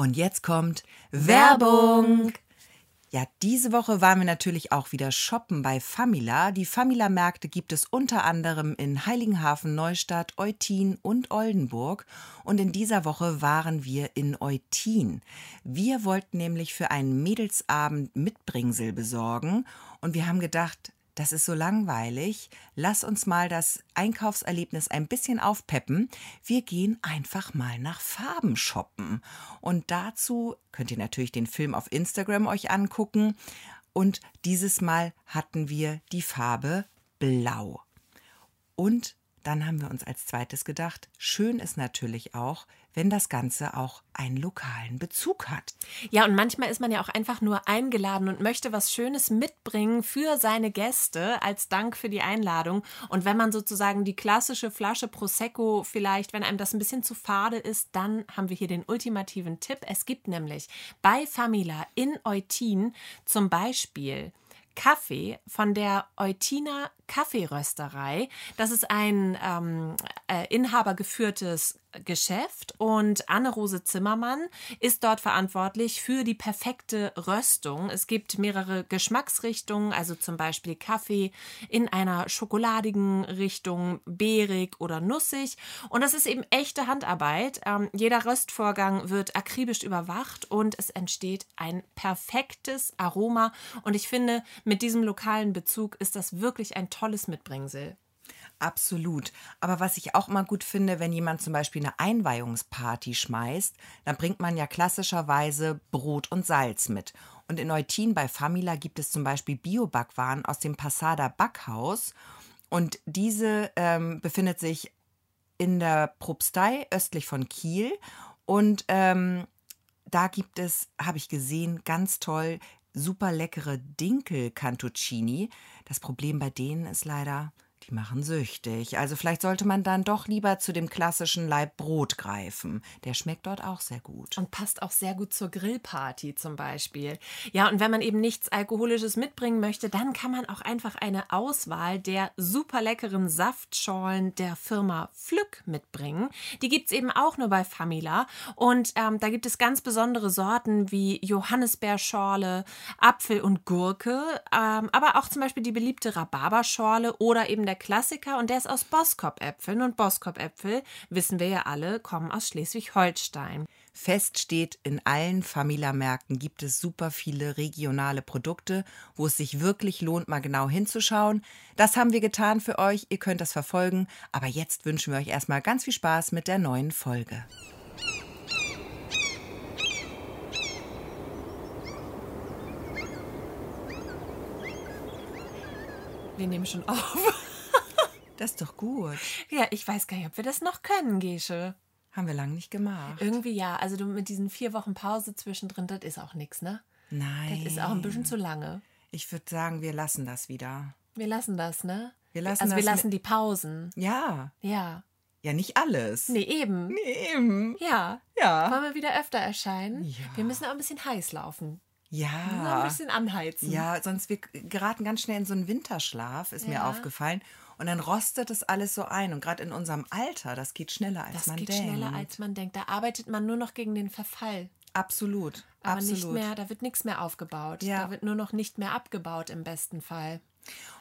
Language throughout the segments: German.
Und jetzt kommt Werbung. Ja, diese Woche waren wir natürlich auch wieder shoppen bei Famila. Die Famila-Märkte gibt es unter anderem in Heiligenhafen, Neustadt, Eutin und Oldenburg. Und in dieser Woche waren wir in Eutin. Wir wollten nämlich für einen Mädelsabend Mitbringsel besorgen. Und wir haben gedacht, das ist so langweilig. Lass uns mal das Einkaufserlebnis ein bisschen aufpeppen. Wir gehen einfach mal nach Farben shoppen. Und dazu könnt ihr natürlich den Film auf Instagram euch angucken. Und dieses Mal hatten wir die Farbe Blau. Und dann haben wir uns als zweites gedacht, schön ist natürlich auch, wenn das Ganze auch einen lokalen Bezug hat. Ja, und manchmal ist man ja auch einfach nur eingeladen und möchte was Schönes mitbringen für seine Gäste als Dank für die Einladung. Und wenn man sozusagen die klassische Flasche Prosecco vielleicht, wenn einem das ein bisschen zu fade ist, dann haben wir hier den ultimativen Tipp. Es gibt nämlich bei Famila in Eutin zum Beispiel Kaffee von der Eutina Kaffeerösterei. Das ist ein ähm, äh, inhabergeführtes Geschäft und Anne-Rose Zimmermann ist dort verantwortlich für die perfekte Röstung. Es gibt mehrere Geschmacksrichtungen, also zum Beispiel Kaffee in einer schokoladigen Richtung, beerig oder nussig. Und das ist eben echte Handarbeit. Ähm, jeder Röstvorgang wird akribisch überwacht und es entsteht ein perfektes Aroma. Und ich finde, mit diesem lokalen Bezug ist das wirklich ein tolles Mitbringsel. Absolut. Aber was ich auch immer gut finde, wenn jemand zum Beispiel eine Einweihungsparty schmeißt, dann bringt man ja klassischerweise Brot und Salz mit. Und in Eutin bei Famila gibt es zum Beispiel Biobackwaren aus dem Passada Backhaus. Und diese ähm, befindet sich in der Propstei östlich von Kiel. Und ähm, da gibt es, habe ich gesehen, ganz toll, super leckere Dinkel-Cantuccini. Das Problem bei denen ist leider, die machen süchtig. Also vielleicht sollte man dann doch lieber zu dem klassischen Laib Brot greifen. Der schmeckt dort auch sehr gut. Und passt auch sehr gut zur Grillparty zum Beispiel. Ja, und wenn man eben nichts Alkoholisches mitbringen möchte, dann kann man auch einfach eine Auswahl der super leckeren Saftschorlen der Firma Pflück mitbringen. Die gibt es eben auch nur bei Famila. Und ähm, da gibt es ganz besondere Sorten wie Johannisbeerschorle, Apfel und Gurke, ähm, aber auch zum Beispiel die beliebte Rhabarberschorle oder eben der Klassiker und der ist aus Boskop-Äpfeln. Und Boskop-Äpfel, wissen wir ja alle, kommen aus Schleswig-Holstein. Fest steht, in allen Famila-Märkten gibt es super viele regionale Produkte, wo es sich wirklich lohnt, mal genau hinzuschauen. Das haben wir getan für euch, ihr könnt das verfolgen, aber jetzt wünschen wir euch erstmal ganz viel Spaß mit der neuen Folge. Wir nehmen schon auf. Das ist doch gut. Ja, ich weiß gar nicht, ob wir das noch können, Gesche. Haben wir lange nicht gemacht. Irgendwie ja. Also du mit diesen vier Wochen Pause zwischendrin, das ist auch nichts, ne? Nein. Das ist auch ein bisschen zu lange. Ich würde sagen, wir lassen das wieder. Wir lassen das, ne? Wir lassen also wir lassen die Pausen. Ja. Ja. Ja, nicht alles. Nee, eben. Nee, eben. Ja. Ja. Wollen wir wieder öfter erscheinen? Ja. Wir müssen auch ein bisschen heiß laufen. Ja. ein bisschen anheizen. Ja, sonst wir geraten ganz schnell in so einen Winterschlaf, ist mir Ja. aufgefallen. Und dann rostet das alles so ein. Und gerade in unserem Alter, das geht schneller, als Das man geht denkt. schneller, als man denkt. Da arbeitet man nur noch gegen den Verfall. Absolut. Aber Absolut. nicht mehr, da wird nichts mehr aufgebaut. Ja. Da wird nur noch nicht mehr abgebaut im besten Fall.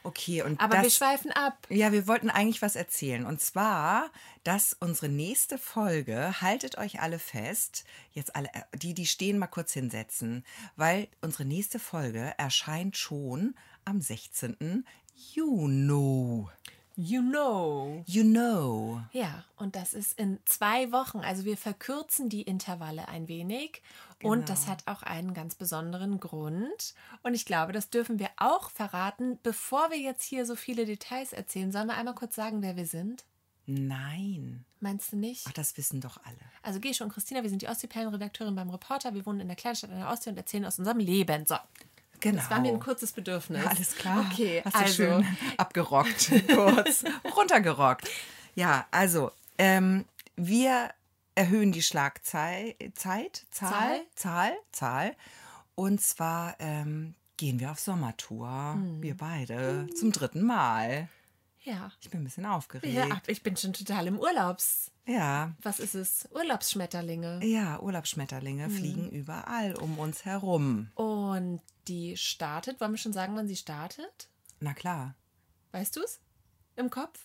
Okay, und Aber das, wir schweifen ab. Ja, wir wollten eigentlich was erzählen. Und zwar, dass unsere nächste Folge, haltet euch alle fest, jetzt alle, äh, die, die stehen, mal kurz hinsetzen, weil unsere nächste Folge erscheint schon am 16. Juni. You know. You know. Ja, und das ist in zwei Wochen. Also wir verkürzen die Intervalle ein wenig. Und das Genau. hat auch einen ganz besonderen Grund. Und ich glaube, das dürfen wir auch verraten. Bevor wir jetzt hier so viele Details erzählen, sollen wir einmal kurz sagen, wer wir sind? Nein. Meinst du nicht? Ach, das wissen doch alle. Also Gesche und Christina, wir sind die Ostseeperlenredakteurin beim Reporter. Wir wohnen in der Kleinstadt an der Ostsee und erzählen aus unserem Leben. So, Genau. das war mir ein kurzes Bedürfnis. Ja, alles klar. Okay, Hast du also schön abgerockt, kurz runtergerockt. Ja, also ähm, wir erhöhen die Schlagzeit, Zeit, Zahl, Zahl? Zahl, Zahl. Und zwar ähm, gehen wir auf Sommertour, Hm. wir beide, zum dritten Mal. Ja. Ich bin ein bisschen aufgeregt. Ja, ich bin schon total im Urlaubs. Ja. Was ist es? Urlaubsschmetterlinge. Ja, Urlaubsschmetterlinge fliegen überall um uns herum. Und die startet, wollen wir schon sagen, wann sie startet? Na klar. Weißt du es? Im Kopf?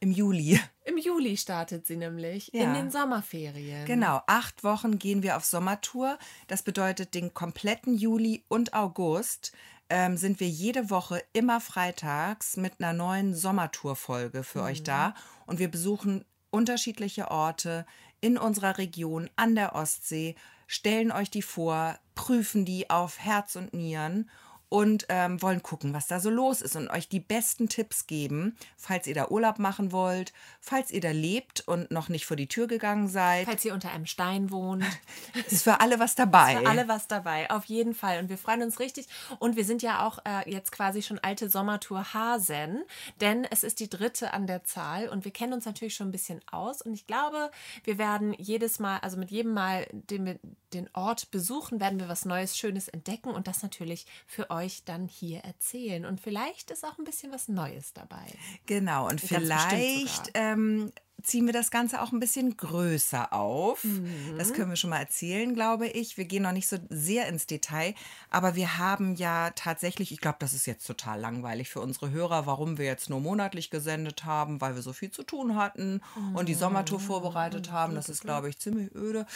Im Juli. Im Juli startet sie nämlich, in Ja. den Sommerferien. Genau, acht Wochen gehen wir auf Sommertour. Das bedeutet, den kompletten Juli und August ähm, sind wir jede Woche immer freitags mit einer neuen Sommertour-Folge für euch da. Und wir besuchen unterschiedliche Orte in unserer Region an der Ostsee, stellen euch die vor, prüfen die auf Herz und Nieren und ähm, wollen gucken, was da so los ist und euch die besten Tipps geben, falls ihr da Urlaub machen wollt, falls ihr da lebt und noch nicht vor die Tür gegangen seid. Falls ihr unter einem Stein wohnt. Ist für alle was dabei. Für alle was dabei, auf jeden Fall. Und wir freuen uns richtig. Und wir sind ja auch äh, jetzt quasi schon alte Sommertour Hasen, denn es ist die dritte an der Zahl und wir kennen uns natürlich schon ein bisschen aus. Und ich glaube, wir werden jedes Mal, also mit jedem Mal, den wir den Ort besuchen, werden wir was Neues, Schönes entdecken und das natürlich für euch dann hier erzählen. Und vielleicht ist auch ein bisschen was Neues dabei. Genau, und bestimmt vielleicht ähm, ziehen wir das Ganze auch ein bisschen größer auf. Mhm. Das können wir schon mal erzählen, glaube ich. Wir gehen noch nicht so sehr ins Detail, aber wir haben ja tatsächlich, ich glaube, das ist jetzt total langweilig für unsere Hörer, warum wir jetzt nur monatlich gesendet haben, weil wir so viel zu tun hatten und die Sommertour Mhm. vorbereitet haben. Das ist, glaube ich, ziemlich öde.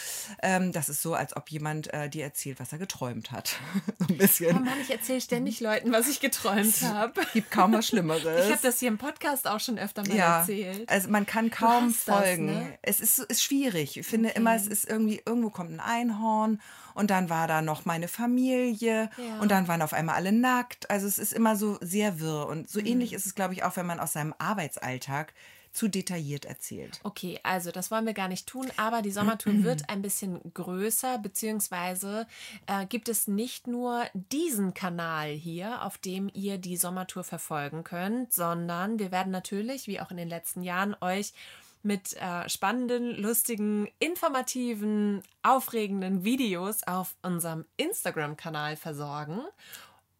Ähm, das ist so, als ob jemand äh, dir erzählt, was er geträumt hat. so ein Oh bisschen. Mann, ich erzähle ständig Leuten, was ich geträumt habe. Gibt kaum was Schlimmeres. Ich habe das hier im Podcast auch schon öfter mal ja, erzählt. also man kann kaum das, folgen. ne? Es ist, ist schwierig. Ich finde immer, es ist irgendwie, irgendwo kommt ein Einhorn und dann war da noch meine Familie Ja. und dann waren auf einmal alle nackt. Also es ist immer so sehr wirr. Und Mhm. so ähnlich ist es, glaube ich, auch, wenn man aus seinem Arbeitsalltag zu detailliert erzählt. Okay, also das wollen wir gar nicht tun, aber die Sommertour wird ein bisschen größer, beziehungsweise äh, gibt es nicht nur diesen Kanal hier, auf dem ihr die Sommertour verfolgen könnt, sondern wir werden natürlich, wie auch in den letzten Jahren, euch mit äh, spannenden, lustigen, informativen, aufregenden Videos auf unserem Instagram-Kanal versorgen.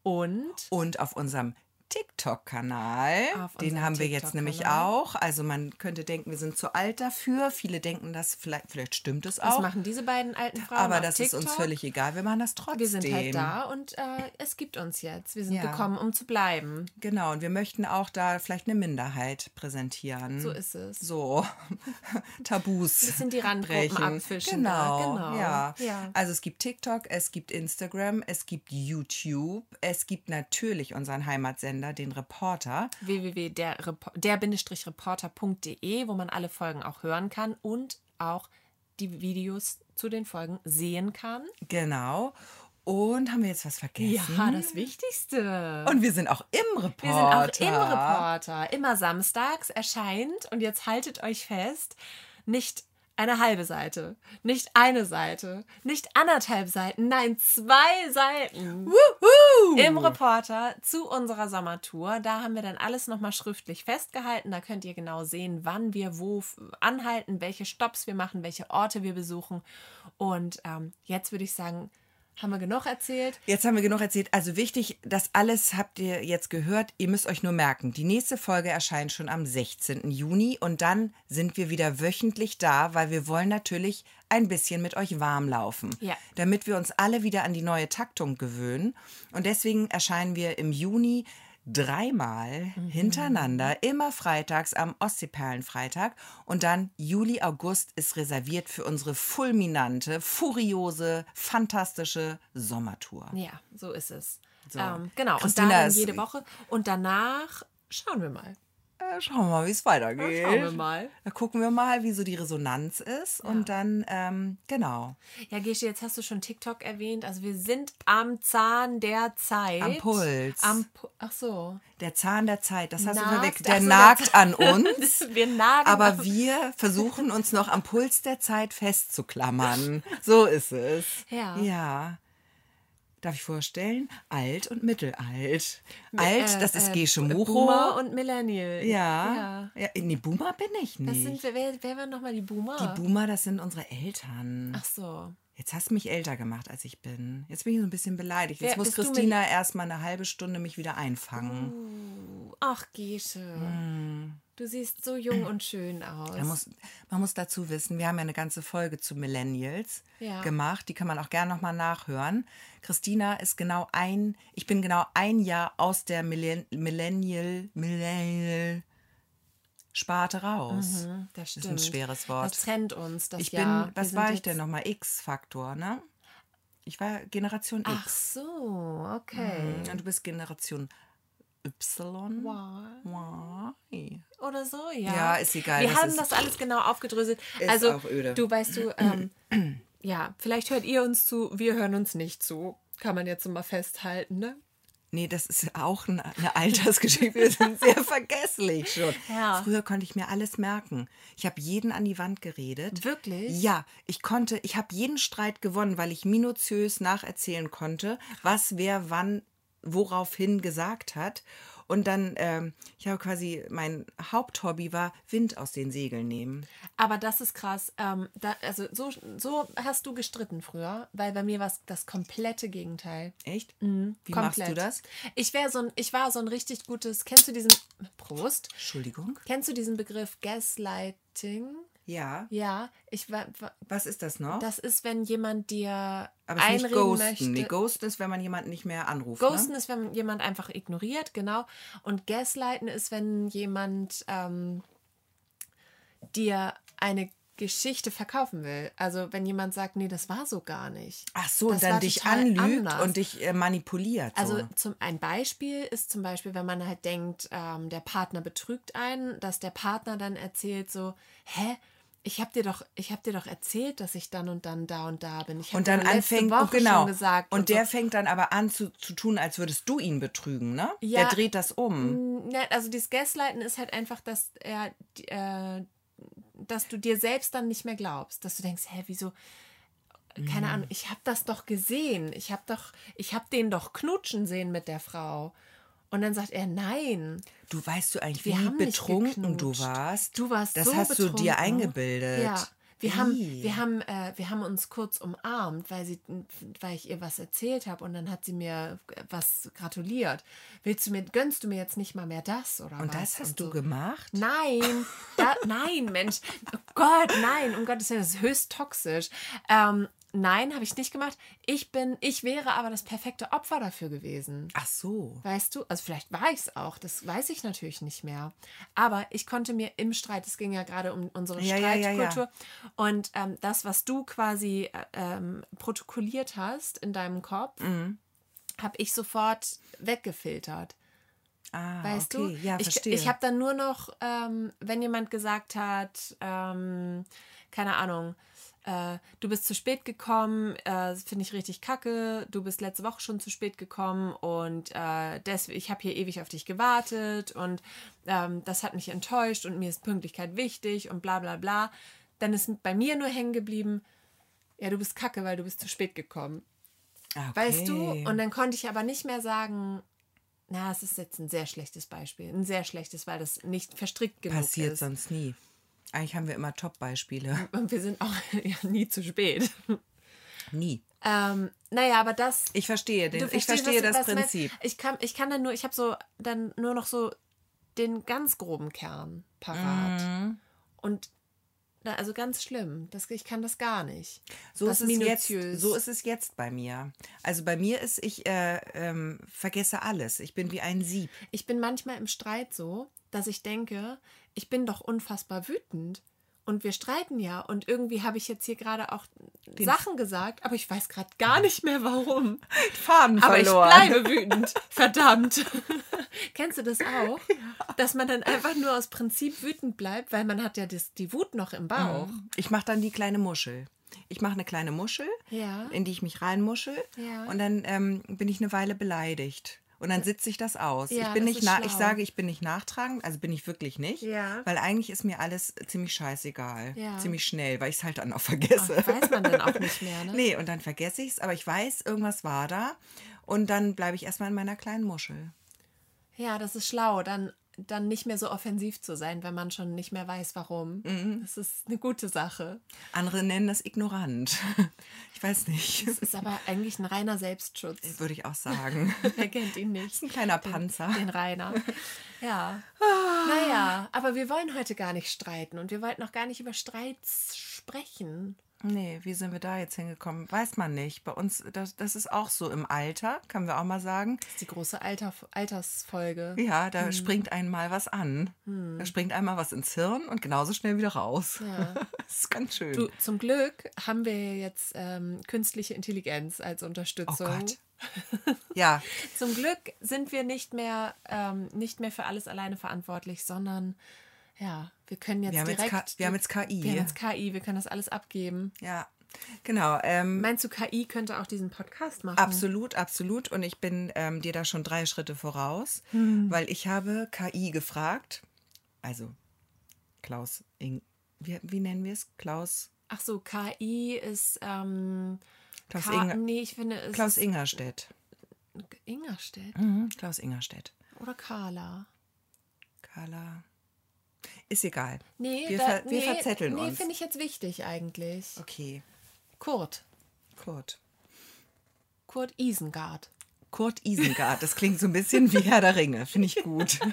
Und Und auf unserem TikTok-Kanal, den haben wir jetzt nämlich auch. Also man könnte denken, wir sind zu alt dafür. Viele denken das, vielleicht, vielleicht stimmt es was auch. machen diese beiden alten Frauen? Aber das ist uns TikTok? völlig egal. Wir machen das trotzdem. Wir sind halt da und äh, es gibt uns jetzt. Wir sind Ja. gekommen, um zu bleiben. Genau, und wir möchten auch da vielleicht eine Minderheit präsentieren. So ist es. So, Tabus. Das sind die Randgruppen abfischen Genau, genau. Ja. Ja. Also es gibt TikTok, es gibt Instagram, es gibt YouTube, es gibt natürlich unseren Heimatsender, den Reporter. www.der-reporter.de, wo man alle Folgen auch hören kann und auch die Videos zu den Folgen sehen kann. Genau. Und haben wir jetzt was vergessen? das Wichtigste. Und wir sind auch im Reporter. wir sind auch im Reporter. Immer samstags erscheint, und jetzt haltet euch fest, nicht eine halbe Seite, nicht eine Seite, nicht anderthalb Seiten, nein, zwei Seiten. Wuhu! im Reporter zu unserer Sommertour. Da haben wir dann alles nochmal schriftlich festgehalten. Da könnt ihr genau sehen, wann wir wo anhalten, welche Stops wir machen, welche Orte wir besuchen. Und ähm, jetzt würde ich sagen, haben wir genug erzählt. Jetzt haben wir genug erzählt. Also wichtig, das alles habt ihr jetzt gehört. Ihr müsst euch nur merken, die nächste Folge erscheint schon am 16. Juni und dann sind wir wieder wöchentlich da, weil wir wollen natürlich ein bisschen mit euch warm laufen, Ja. damit wir uns alle wieder an die neue Taktung gewöhnen. Und deswegen erscheinen wir im Juni dreimal hintereinander, immer freitags am Ostseeperlenfreitag. Und dann Juli, August ist reserviert für unsere fulminante, furiose, fantastische Sommertour. Ja, so ist es. So. Ähm, genau, Christina und da dann jede Woche. Und danach schauen wir mal. Äh, schauen wir mal, wie es weitergeht. Schauen wir mal. Da gucken wir mal, wie so die Resonanz ist. Und dann, ähm, genau, Ja, Gesche, jetzt hast du schon TikTok erwähnt. Also wir sind am Zahn der Zeit. Am Puls. Am Pu Ach so. der Zahn der Zeit, das hast du verwechselt. Der so, nagt an uns. wir nagen Aber wir versuchen uns noch am Puls der Zeit festzuklammern. So ist es. Ja. Ja. Darf ich vorstellen? Alt und mittelalt. Alt, Äh, das ist äh, Gesche Muro. Boomer und Millennial. ja. ja. Nee, Boomer bin ich Das nicht. sind, wer, wer waren nochmal die Boomer? die Boomer, das sind unsere Eltern. Ach so. Jetzt hast du mich älter gemacht, als ich bin. Jetzt bin ich so ein bisschen beleidigt. Jetzt Wer- muss Christina erst mal eine halbe Stunde mich wieder einfangen. Uh, ach, Gesche. Du siehst so jung und schön aus. Man muss, man muss dazu wissen, wir haben ja eine ganze Folge zu Millennials Ja. gemacht. Die kann man auch gerne nochmal nachhören. Christina ist genau ein, ich bin genau ein Jahr aus der Millen, Millennial, Millennial Sparte raus. Mhm, das stimmt. ist ein schweres Wort. Das trennt uns, das Ich Jahr. bin, Wir was war ich denn nochmal? X-Faktor, ne? Ich war Generation Ach X. so, okay. Und du bist Generation Y. Wow. Y. Oder so, ja. Ja, ist egal, Wir das haben das alles genau aufgedröselt. Ist also, auch öde. du weißt du, ähm, ja, vielleicht hört ihr uns zu, wir hören uns nicht zu. Kann man jetzt so mal festhalten, ne? Nee, das ist auch eine, eine Altersgeschichte. Wir sind sehr vergesslich schon. Ja. Früher konnte ich mir alles merken. Ich habe jeden an die Wand geredet. Wirklich? Ja, ich konnte, ich habe jeden Streit gewonnen, weil ich minutiös nacherzählen konnte, was wer wann woraufhin gesagt hat. Und dann, ähm, ich habe quasi, mein Haupthobby war Wind aus den Segeln nehmen. Aber das ist krass. Ähm, da, also so, so hast du gestritten früher, weil bei mir war es das komplette Gegenteil. Echt? Wie machst du Mhm, Komplett. das? Ich, wär so ein, ich war so ein richtig gutes, kennst du diesen, Prost, Entschuldigung? kennst du diesen Begriff Gaslighting? Ja. Ja, ich war, Was ist das noch? das ist, wenn jemand dir Aber es ist nicht Ghosten. möchte. Nee, Ghosten ist, wenn man jemanden nicht mehr anruft. Ghosten ne? ist, wenn jemand einfach ignoriert, genau. Und Gaslighten ist, wenn jemand ähm, dir eine Geschichte verkaufen will. Also wenn jemand sagt, nee, das war so gar nicht. Ach so, Das und dann dich anlügt anders. und dich äh, manipuliert. So. Also zum, ein Beispiel ist zum Beispiel, wenn man halt denkt, ähm, der Partner betrügt einen, dass der Partner dann erzählt so, hä? Ich habe dir doch, ich habe dir doch erzählt, dass ich dann und dann da und da bin. Und dann anfängt, Woche und genau, gesagt und so. der fängt dann aber an zu, zu tun, als würdest du ihn betrügen, ne? Ja. Der dreht das um. Ne, also dieses Gaslighten ist halt einfach, dass er, äh, dass du dir selbst dann nicht mehr glaubst, dass du denkst, hä, wieso? Keine Mhm. Ahnung, ich habe das doch gesehen, ich habe doch, ich habe den doch knutschen sehen mit der Frau. Und dann sagt er, nein, Du weißt du eigentlich, wie betrunken du warst? Du warst Das so hast du dir eingebildet. Ja. Wir haben, wir, haben, äh, wir haben uns kurz umarmt, weil, sie, weil ich ihr was erzählt habe und dann hat sie mir was gratuliert. Willst du mir, gönnst du mir jetzt nicht mal mehr das oder Und was? das hast Und du so. gemacht? Nein, da, nein, Mensch. Oh Gott, nein, um Gottes Willen, das ist höchst toxisch. Ähm, nein, habe ich nicht gemacht. Ich bin, ich wäre aber das perfekte Opfer dafür gewesen. Ach so. Weißt du, also vielleicht war ich es auch, das weiß ich natürlich nicht mehr. Aber ich konnte mir im Streit, es ging ja gerade um unsere Ja, ja, ja, ja. Streitkultur, und ähm, das, was du quasi äh, ähm, protokolliert hast in deinem Kopf, Mhm. habe ich sofort weggefiltert. Ah, Weißt okay. du? Ja, ich verstehe. ich habe dann nur noch, ähm, wenn jemand gesagt hat, ähm, keine Ahnung, äh, du bist zu spät gekommen, äh, finde ich richtig kacke, du bist letzte Woche schon zu spät gekommen und äh, deswegen, ich habe hier ewig auf dich gewartet und ähm, das hat mich enttäuscht und mir ist Pünktlichkeit wichtig und bla bla bla. Dann ist bei mir nur hängen geblieben, ja, du bist kacke, weil du bist zu spät gekommen. Ah, Weißt du? okay. Und dann konnte ich aber nicht mehr sagen, na, es ist jetzt ein sehr schlechtes Beispiel. Ein sehr schlechtes, weil das nicht verstrickt genug Passiert ist. sonst nie. Eigentlich haben wir immer Top-Beispiele. Und wir sind auch ja, nie zu spät. Nie. Ähm, naja, aber das. Ich verstehe, den, ich verstehe was- das was du meinst. Prinzip. Ich kann, ich kann dann nur, ich habe so dann nur noch so den ganz groben Kern parat. Mhm. Und na, also ganz schlimm. Das, ich kann das gar nicht. So Das ist, es jetzt, so ist es jetzt bei mir. Also bei mir ist, ich äh, ähm, vergesse alles. Ich bin wie ein Sieb. Ich bin manchmal im Streit so, dass ich denke, ich bin doch unfassbar wütend. Und wir streiten ja. Und irgendwie habe ich jetzt hier gerade auch Sachen gesagt, aber ich weiß gerade gar nicht mehr warum. Faden Aber verloren. ich bleibe wütend. Verdammt. Kennst du das auch? Dass man dann einfach nur aus Prinzip wütend bleibt, weil man hat ja das, die Wut noch im Bauch. Ich mache dann die kleine Muschel. Ich mache eine kleine Muschel, Ja. in die ich mich reinmuschel. Ja. Und dann ähm, bin ich eine Weile beleidigt. Und dann sitze ich das aus. Ja, ich bin nicht ich sage, ich bin nicht nachtragend, also bin ich wirklich nicht. Ja. Weil eigentlich ist mir alles ziemlich scheißegal. Ja. Ziemlich schnell, weil ich es halt dann auch Ach, vergesse. weiß man dann auch nicht mehr, ne? Nee, und dann vergesse ich es, aber ich weiß, irgendwas war da. Und dann bleibe ich erstmal in meiner kleinen Muschel. Ja, das ist schlau. Dann dann nicht mehr so offensiv zu sein, wenn man schon nicht mehr weiß, warum. Mhm. Das ist eine gute Sache. Andere nennen das ignorant. Ich weiß nicht. Das ist aber eigentlich ein reiner Selbstschutz. Würde ich auch sagen. Wer kennt ihn nicht? Ein kleiner Panzer. Den Rainer. Ja. Naja, aber wir wollen heute gar nicht streiten und wir wollten auch gar nicht über Streits sprechen. Nee, wie sind wir da jetzt hingekommen? Weiß man nicht. Bei uns, das, das ist auch so im Alter, können wir auch mal sagen. Das ist die große Alter, Altersfolge. Ja, da springt einmal was an. Da springt einmal was ins Hirn und genauso schnell wieder raus. Ja. Das ist ganz schön. Du, zum Glück haben wir jetzt ähm, künstliche Intelligenz als oh Unterstützung. Gott. Ja, Zum Glück sind wir nicht mehr, ähm, nicht mehr für alles alleine verantwortlich, sondern ja, wir können jetzt wir haben, jetzt, direkt. K wir haben jetzt KI. wir haben jetzt KI, wir können das alles abgeben. ja, genau. Ähm, Meinst du, KI könnte auch diesen Podcast machen? Absolut, absolut. Und ich bin ähm, dir da schon drei Schritte voraus, Hm. weil ich habe KI gefragt. Also Klaus Ing. Wie, wie nennen wir es? Klaus, Ach so, KI ist. Ähm, Klaus, K Inger, nee, ich finde es Klaus Ingerstedt. Ingerstedt Mhm, Klaus Ingerstedt. oder Carla. Carla. Ist egal. Nee, wir, da, ver wir nee, verzetteln nee, uns. finde ich jetzt wichtig eigentlich. Okay, Kurt. Kurt. Kurt Isengard. Kurt Isengard. Das klingt so ein bisschen wie Herr der Ringe. Finde ich gut.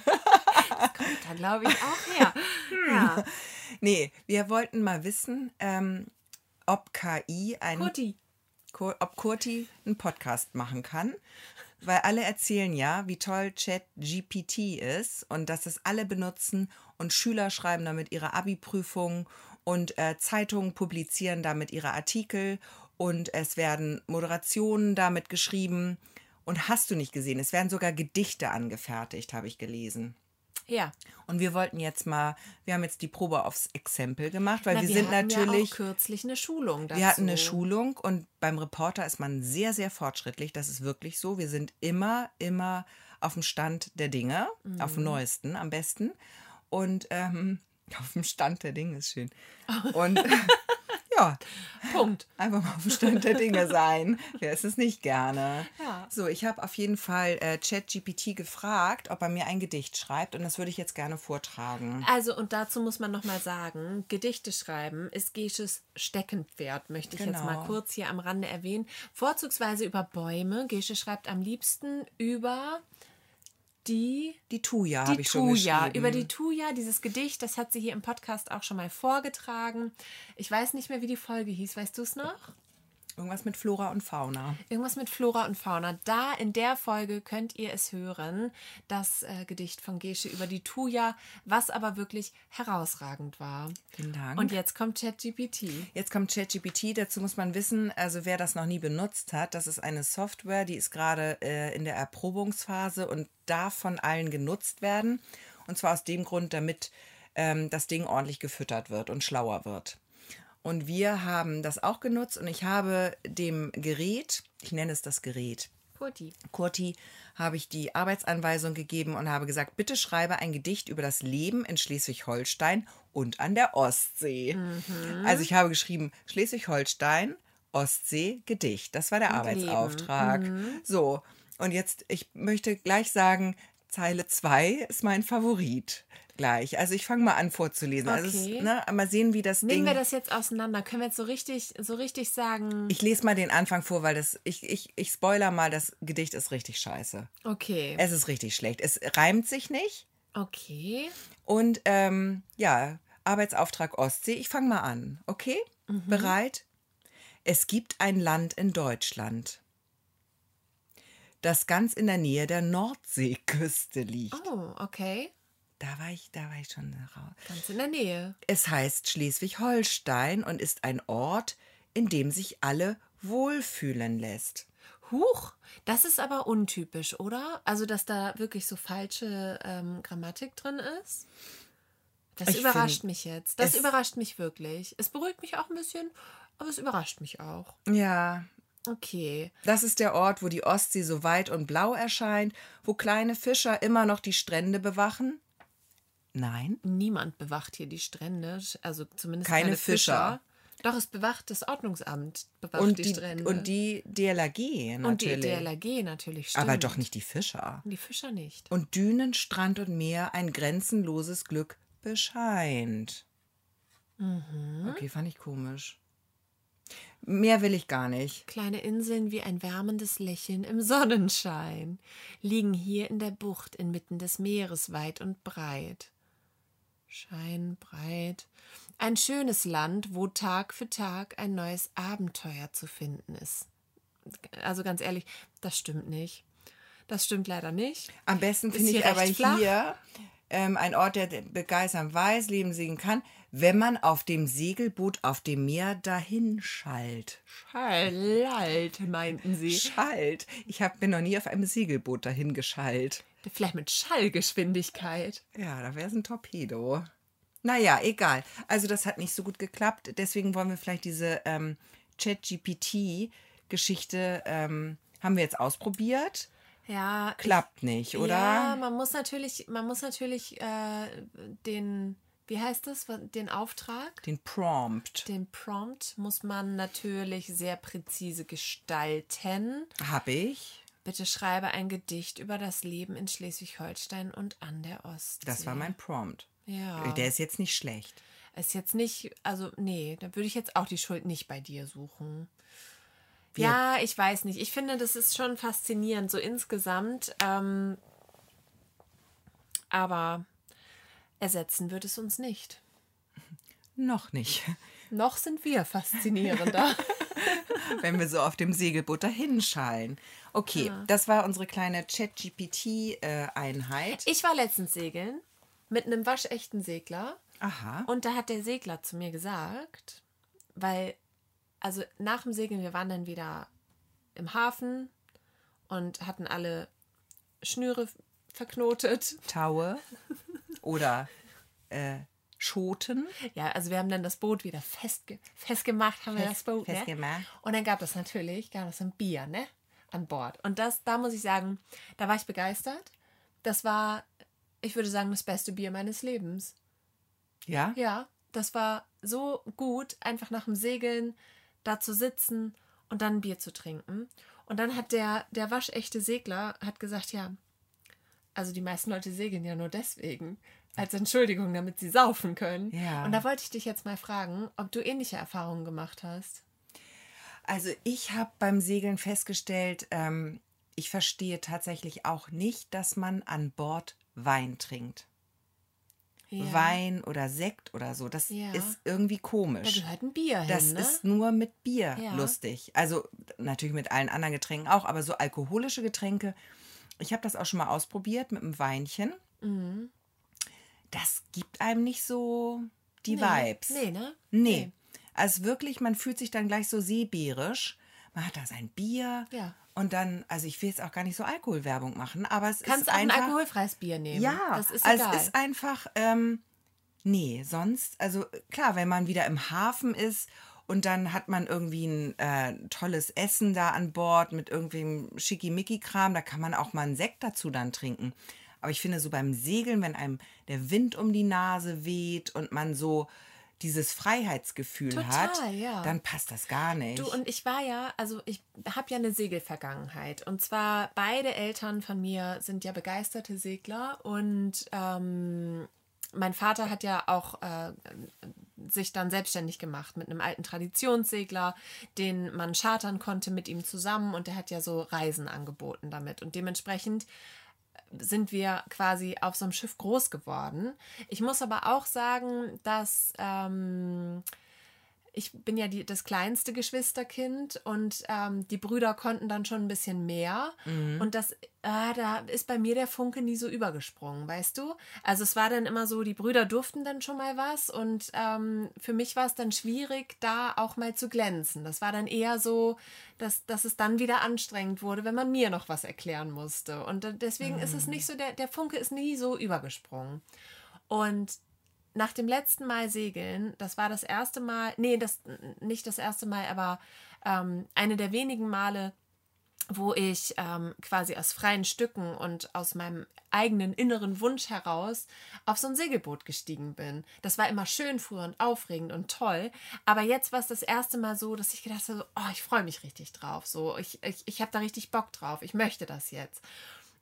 Da glaube ich auch her. ja. Nee, wir wollten mal wissen, ähm, ob KI ein Kurti. Kur- ob Kurti einen Podcast machen kann. Weil alle erzählen ja, wie toll ChatGPT ist und dass es alle benutzen und Schüler schreiben damit ihre Abi-Prüfungen und äh, Zeitungen publizieren damit ihre Artikel und es werden Moderationen damit geschrieben. Und hast du nicht gesehen, es werden sogar Gedichte angefertigt, habe ich gelesen. Ja. Und wir wollten jetzt mal, wir haben jetzt die Probe aufs Exempel gemacht, weil Na, wir, wir sind natürlich. Ja auch kürzlich eine Schulung dazu. Wir hatten eine Schulung und beim Reporter ist man sehr, sehr fortschrittlich. Das ist wirklich so. Wir sind immer, immer auf dem Stand der Dinge, auf dem neuesten am besten. Und ähm, auf dem Stand der Dinge ist schön. Und ja, Punkt. einfach mal auf dem Stand der Dinge sein. Wer ist es nicht gerne? Ja. So, ich habe auf jeden Fall äh, ChatGPT gefragt, ob er mir ein Gedicht schreibt und das würde ich jetzt gerne vortragen. Also, und dazu muss man nochmal sagen, Gedichte schreiben ist Gesches Steckenpferd, möchte ich jetzt Genau. mal kurz hier am Rande erwähnen. Vorzugsweise über Bäume. Gesche schreibt am liebsten über die Die Tuya habe ich schon Tuya, geschrieben. über die Tuya, dieses Gedicht, das hat sie hier im Podcast auch schon mal vorgetragen. Ich weiß nicht mehr, wie die Folge hieß, weißt du es noch? Irgendwas mit Flora und Fauna. Irgendwas mit Flora und Fauna. Da in der Folge könnt ihr es hören, das äh, Gedicht von Gesche über die Tuya, was aber wirklich herausragend war. Vielen Dank. Und jetzt kommt ChatGPT. Jetzt kommt ChatGPT, dazu muss man wissen, also wer das noch nie benutzt hat, das ist eine Software, die ist gerade äh, in der Erprobungsphase und darf von allen genutzt werden. Und zwar aus dem Grund, damit ähm, das Ding ordentlich gefüttert wird und schlauer wird. Und wir haben das auch genutzt und ich habe dem Gerät, ich nenne es das Gerät, Kurti. Kurti habe ich die Arbeitsanweisung gegeben und habe gesagt, bitte schreibe ein Gedicht über das Leben in Schleswig-Holstein und an der Ostsee. Also ich habe geschrieben, Schleswig-Holstein, Ostsee, Gedicht. Das war der Arbeitsauftrag. So, und jetzt, ich möchte gleich sagen, Zeile 2 ist mein Favorit. Gleich. Also ich fange mal an vorzulesen. Also Okay. es, ne, mal sehen, wie das Nehmen Ding. wir das jetzt auseinander? Können wir jetzt so richtig, so richtig sagen, ich lese mal den Anfang vor, weil das, ich, ich, ich spoiler mal, das Gedicht ist richtig scheiße. okay, Es ist richtig schlecht. Es reimt sich nicht. okay, Und ähm, ja, Arbeitsauftrag Ostsee. Ich fange mal an. Okay? Bereit? Es gibt ein Land in Deutschland, das ganz in der Nähe der Nordseeküste liegt. oh, okay, Da war ich, da war ich schon raus. ganz in der Nähe. Es heißt Schleswig-Holstein und ist ein Ort, in dem sich alle wohlfühlen lässt. Huch, das ist aber untypisch, oder? Also, dass da wirklich so falsche ähm, Grammatik drin ist. Das Ich überrascht mich jetzt. Das überrascht mich wirklich. Es beruhigt mich auch ein bisschen, aber es überrascht mich auch. Ja, Okay. Das ist der Ort, wo die Ostsee so weit und blau erscheint, wo kleine Fischer immer noch die Strände bewachen? Nein. Niemand bewacht hier die Strände, also zumindest Keine keine, Fischer. Fischer. Doch, es bewacht das Ordnungsamt, bewacht Und die, die, Strände. und die DLRG natürlich. Und die DLRG natürlich, stimmt. Aber doch nicht die Fischer. Die Fischer nicht. Und Dünen, Strand und Meer ein grenzenloses Glück bescheint. Mhm. Okay, fand ich komisch. Mehr will ich gar nicht. Kleine Inseln wie ein wärmendes Lächeln im Sonnenschein liegen hier in der Bucht inmitten des Meeres weit und breit. Schein breit. Ein schönes Land, wo Tag für Tag ein neues Abenteuer zu finden ist. Also ganz ehrlich, das stimmt nicht. Das stimmt leider nicht. Am besten finde ich aber flach. hier ähm, ein Ort, der begeistern weiß, Leben sehen kann, wenn man auf dem Segelboot auf dem Meer dahin schallt. Schallalt, meinten sie. Schallt. Ich hab, bin noch nie auf einem Segelboot dahin geschallt. Vielleicht mit Schallgeschwindigkeit. Ja, da wäre es ein Torpedo. Naja, egal. Also das hat nicht so gut geklappt. Deswegen wollen wir vielleicht diese ähm, Chat-GPT-Geschichte, ähm, haben wir jetzt ausprobiert. Ja, Klappt nicht, oder? Ja, man muss natürlich, man muss natürlich äh, den, wie heißt das, den Auftrag, Den Prompt den Prompt muss man natürlich sehr präzise gestalten. habe ich. Bitte schreibe ein Gedicht über das Leben in Schleswig-Holstein und an der Ostsee. Das war mein Prompt. Ja. Der ist jetzt nicht schlecht. Ist jetzt nicht, also nee, da würde ich jetzt auch die Schuld nicht bei dir suchen. Wir- Ja, ich weiß nicht. Ich finde, das ist schon faszinierend, so insgesamt. Ähm, aber ersetzen wird es uns nicht. Noch nicht. Noch sind wir faszinierender. Wenn wir so auf dem Segelboot dahin schallen. Okay, das war unsere kleine Chat-GPT-Einheit. ich war letztens segeln mit einem waschechten Segler. Aha. Und da hat der Segler zu mir gesagt, weil, also nach dem Segeln, wir waren dann wieder im Hafen und hatten alle Schnüre verknotet. Taue oder äh, Schoten. Ja, also wir haben dann das Boot wieder festge festgemacht, haben wir Fest- das Boot, ne? festgemacht. Und dann gab es natürlich, gab es ein Bier, ne? An Bord. Und das, da muss ich sagen, da war ich begeistert. Das war, ich würde sagen, das beste Bier meines Lebens. Ja? Ja, das war so gut, einfach nach dem Segeln da zu sitzen und dann ein Bier zu trinken. Und dann hat der, der waschechte Segler hat gesagt, ja, also die meisten Leute segeln ja nur deswegen, als Entschuldigung, damit sie saufen können. Ja. Und da wollte ich dich jetzt mal fragen, ob du ähnliche Erfahrungen gemacht hast. Also ich habe beim Segeln festgestellt, ähm, ich verstehe tatsächlich auch nicht, dass man an Bord Wein trinkt. Ja. Wein oder Sekt oder so. Das Ja. ist irgendwie Da komisch. gehört ein Bier Das hin, ne? ist nur mit Bier Ja. lustig. Also natürlich mit allen anderen Getränken auch, aber so alkoholische Getränke. Ich habe das auch schon mal ausprobiert mit einem Weinchen. Mhm. Das gibt einem nicht so die nee. Vibes. Nee, ne? Nee. Also wirklich, man fühlt sich dann gleich so seebärisch. Man hat da sein Bier. Ja. Und dann, also ich will jetzt auch gar nicht so Alkoholwerbung machen, aber es Kannst ist auch ein einfach. alkoholfreies Bier nehmen. Ja, das ist also egal. es ist einfach, ähm, nee, sonst, also klar, wenn man wieder im Hafen ist und dann hat man irgendwie ein äh, tolles Essen da an Bord mit irgendwem Schickimicki-Kram, da kann man auch mal einen Sekt dazu dann trinken. Aber ich finde so beim Segeln, wenn einem der Wind um die Nase weht und man so dieses Freiheitsgefühl Total, hat, ja. dann passt das gar nicht. Du und ich war ja, also ich habe ja eine Segelvergangenheit. Und zwar beide Eltern von mir sind ja begeisterte Segler und ähm, mein Vater hat ja auch äh, sich dann selbstständig gemacht mit einem alten Traditionssegler, den man chartern konnte mit ihm zusammen und der hat ja so Reisen angeboten damit. Und dementsprechend sind wir quasi auf so einem Schiff groß geworden. Ich muss aber auch sagen, dass ähm, ich bin ja die, das kleinste Geschwisterkind und ähm, die Brüder konnten dann schon ein bisschen mehr. Und das, ah, da ist bei mir der Funke nie so übergesprungen, weißt du? Also es war dann immer so, die Brüder durften dann schon mal was und ähm, für mich war es dann schwierig, da auch mal zu glänzen. Das war dann eher so, dass, dass es dann wieder anstrengend wurde, wenn man mir noch was erklären musste. Und äh, deswegen ist es nicht so, der, der Funke ist nie so übergesprungen. Und nach dem letzten Mal segeln, das war das erste Mal, nee, das nicht das erste Mal, aber ähm, eine der wenigen Male, wo ich ähm, quasi aus freien Stücken und aus meinem eigenen inneren Wunsch heraus auf so ein Segelboot gestiegen bin. Das war immer schön früher und aufregend und toll. Aber jetzt war es das erste Mal so, dass ich gedacht habe, oh, ich freue mich richtig drauf. So, ich, ich, ich habe da richtig Bock drauf. Ich möchte das jetzt.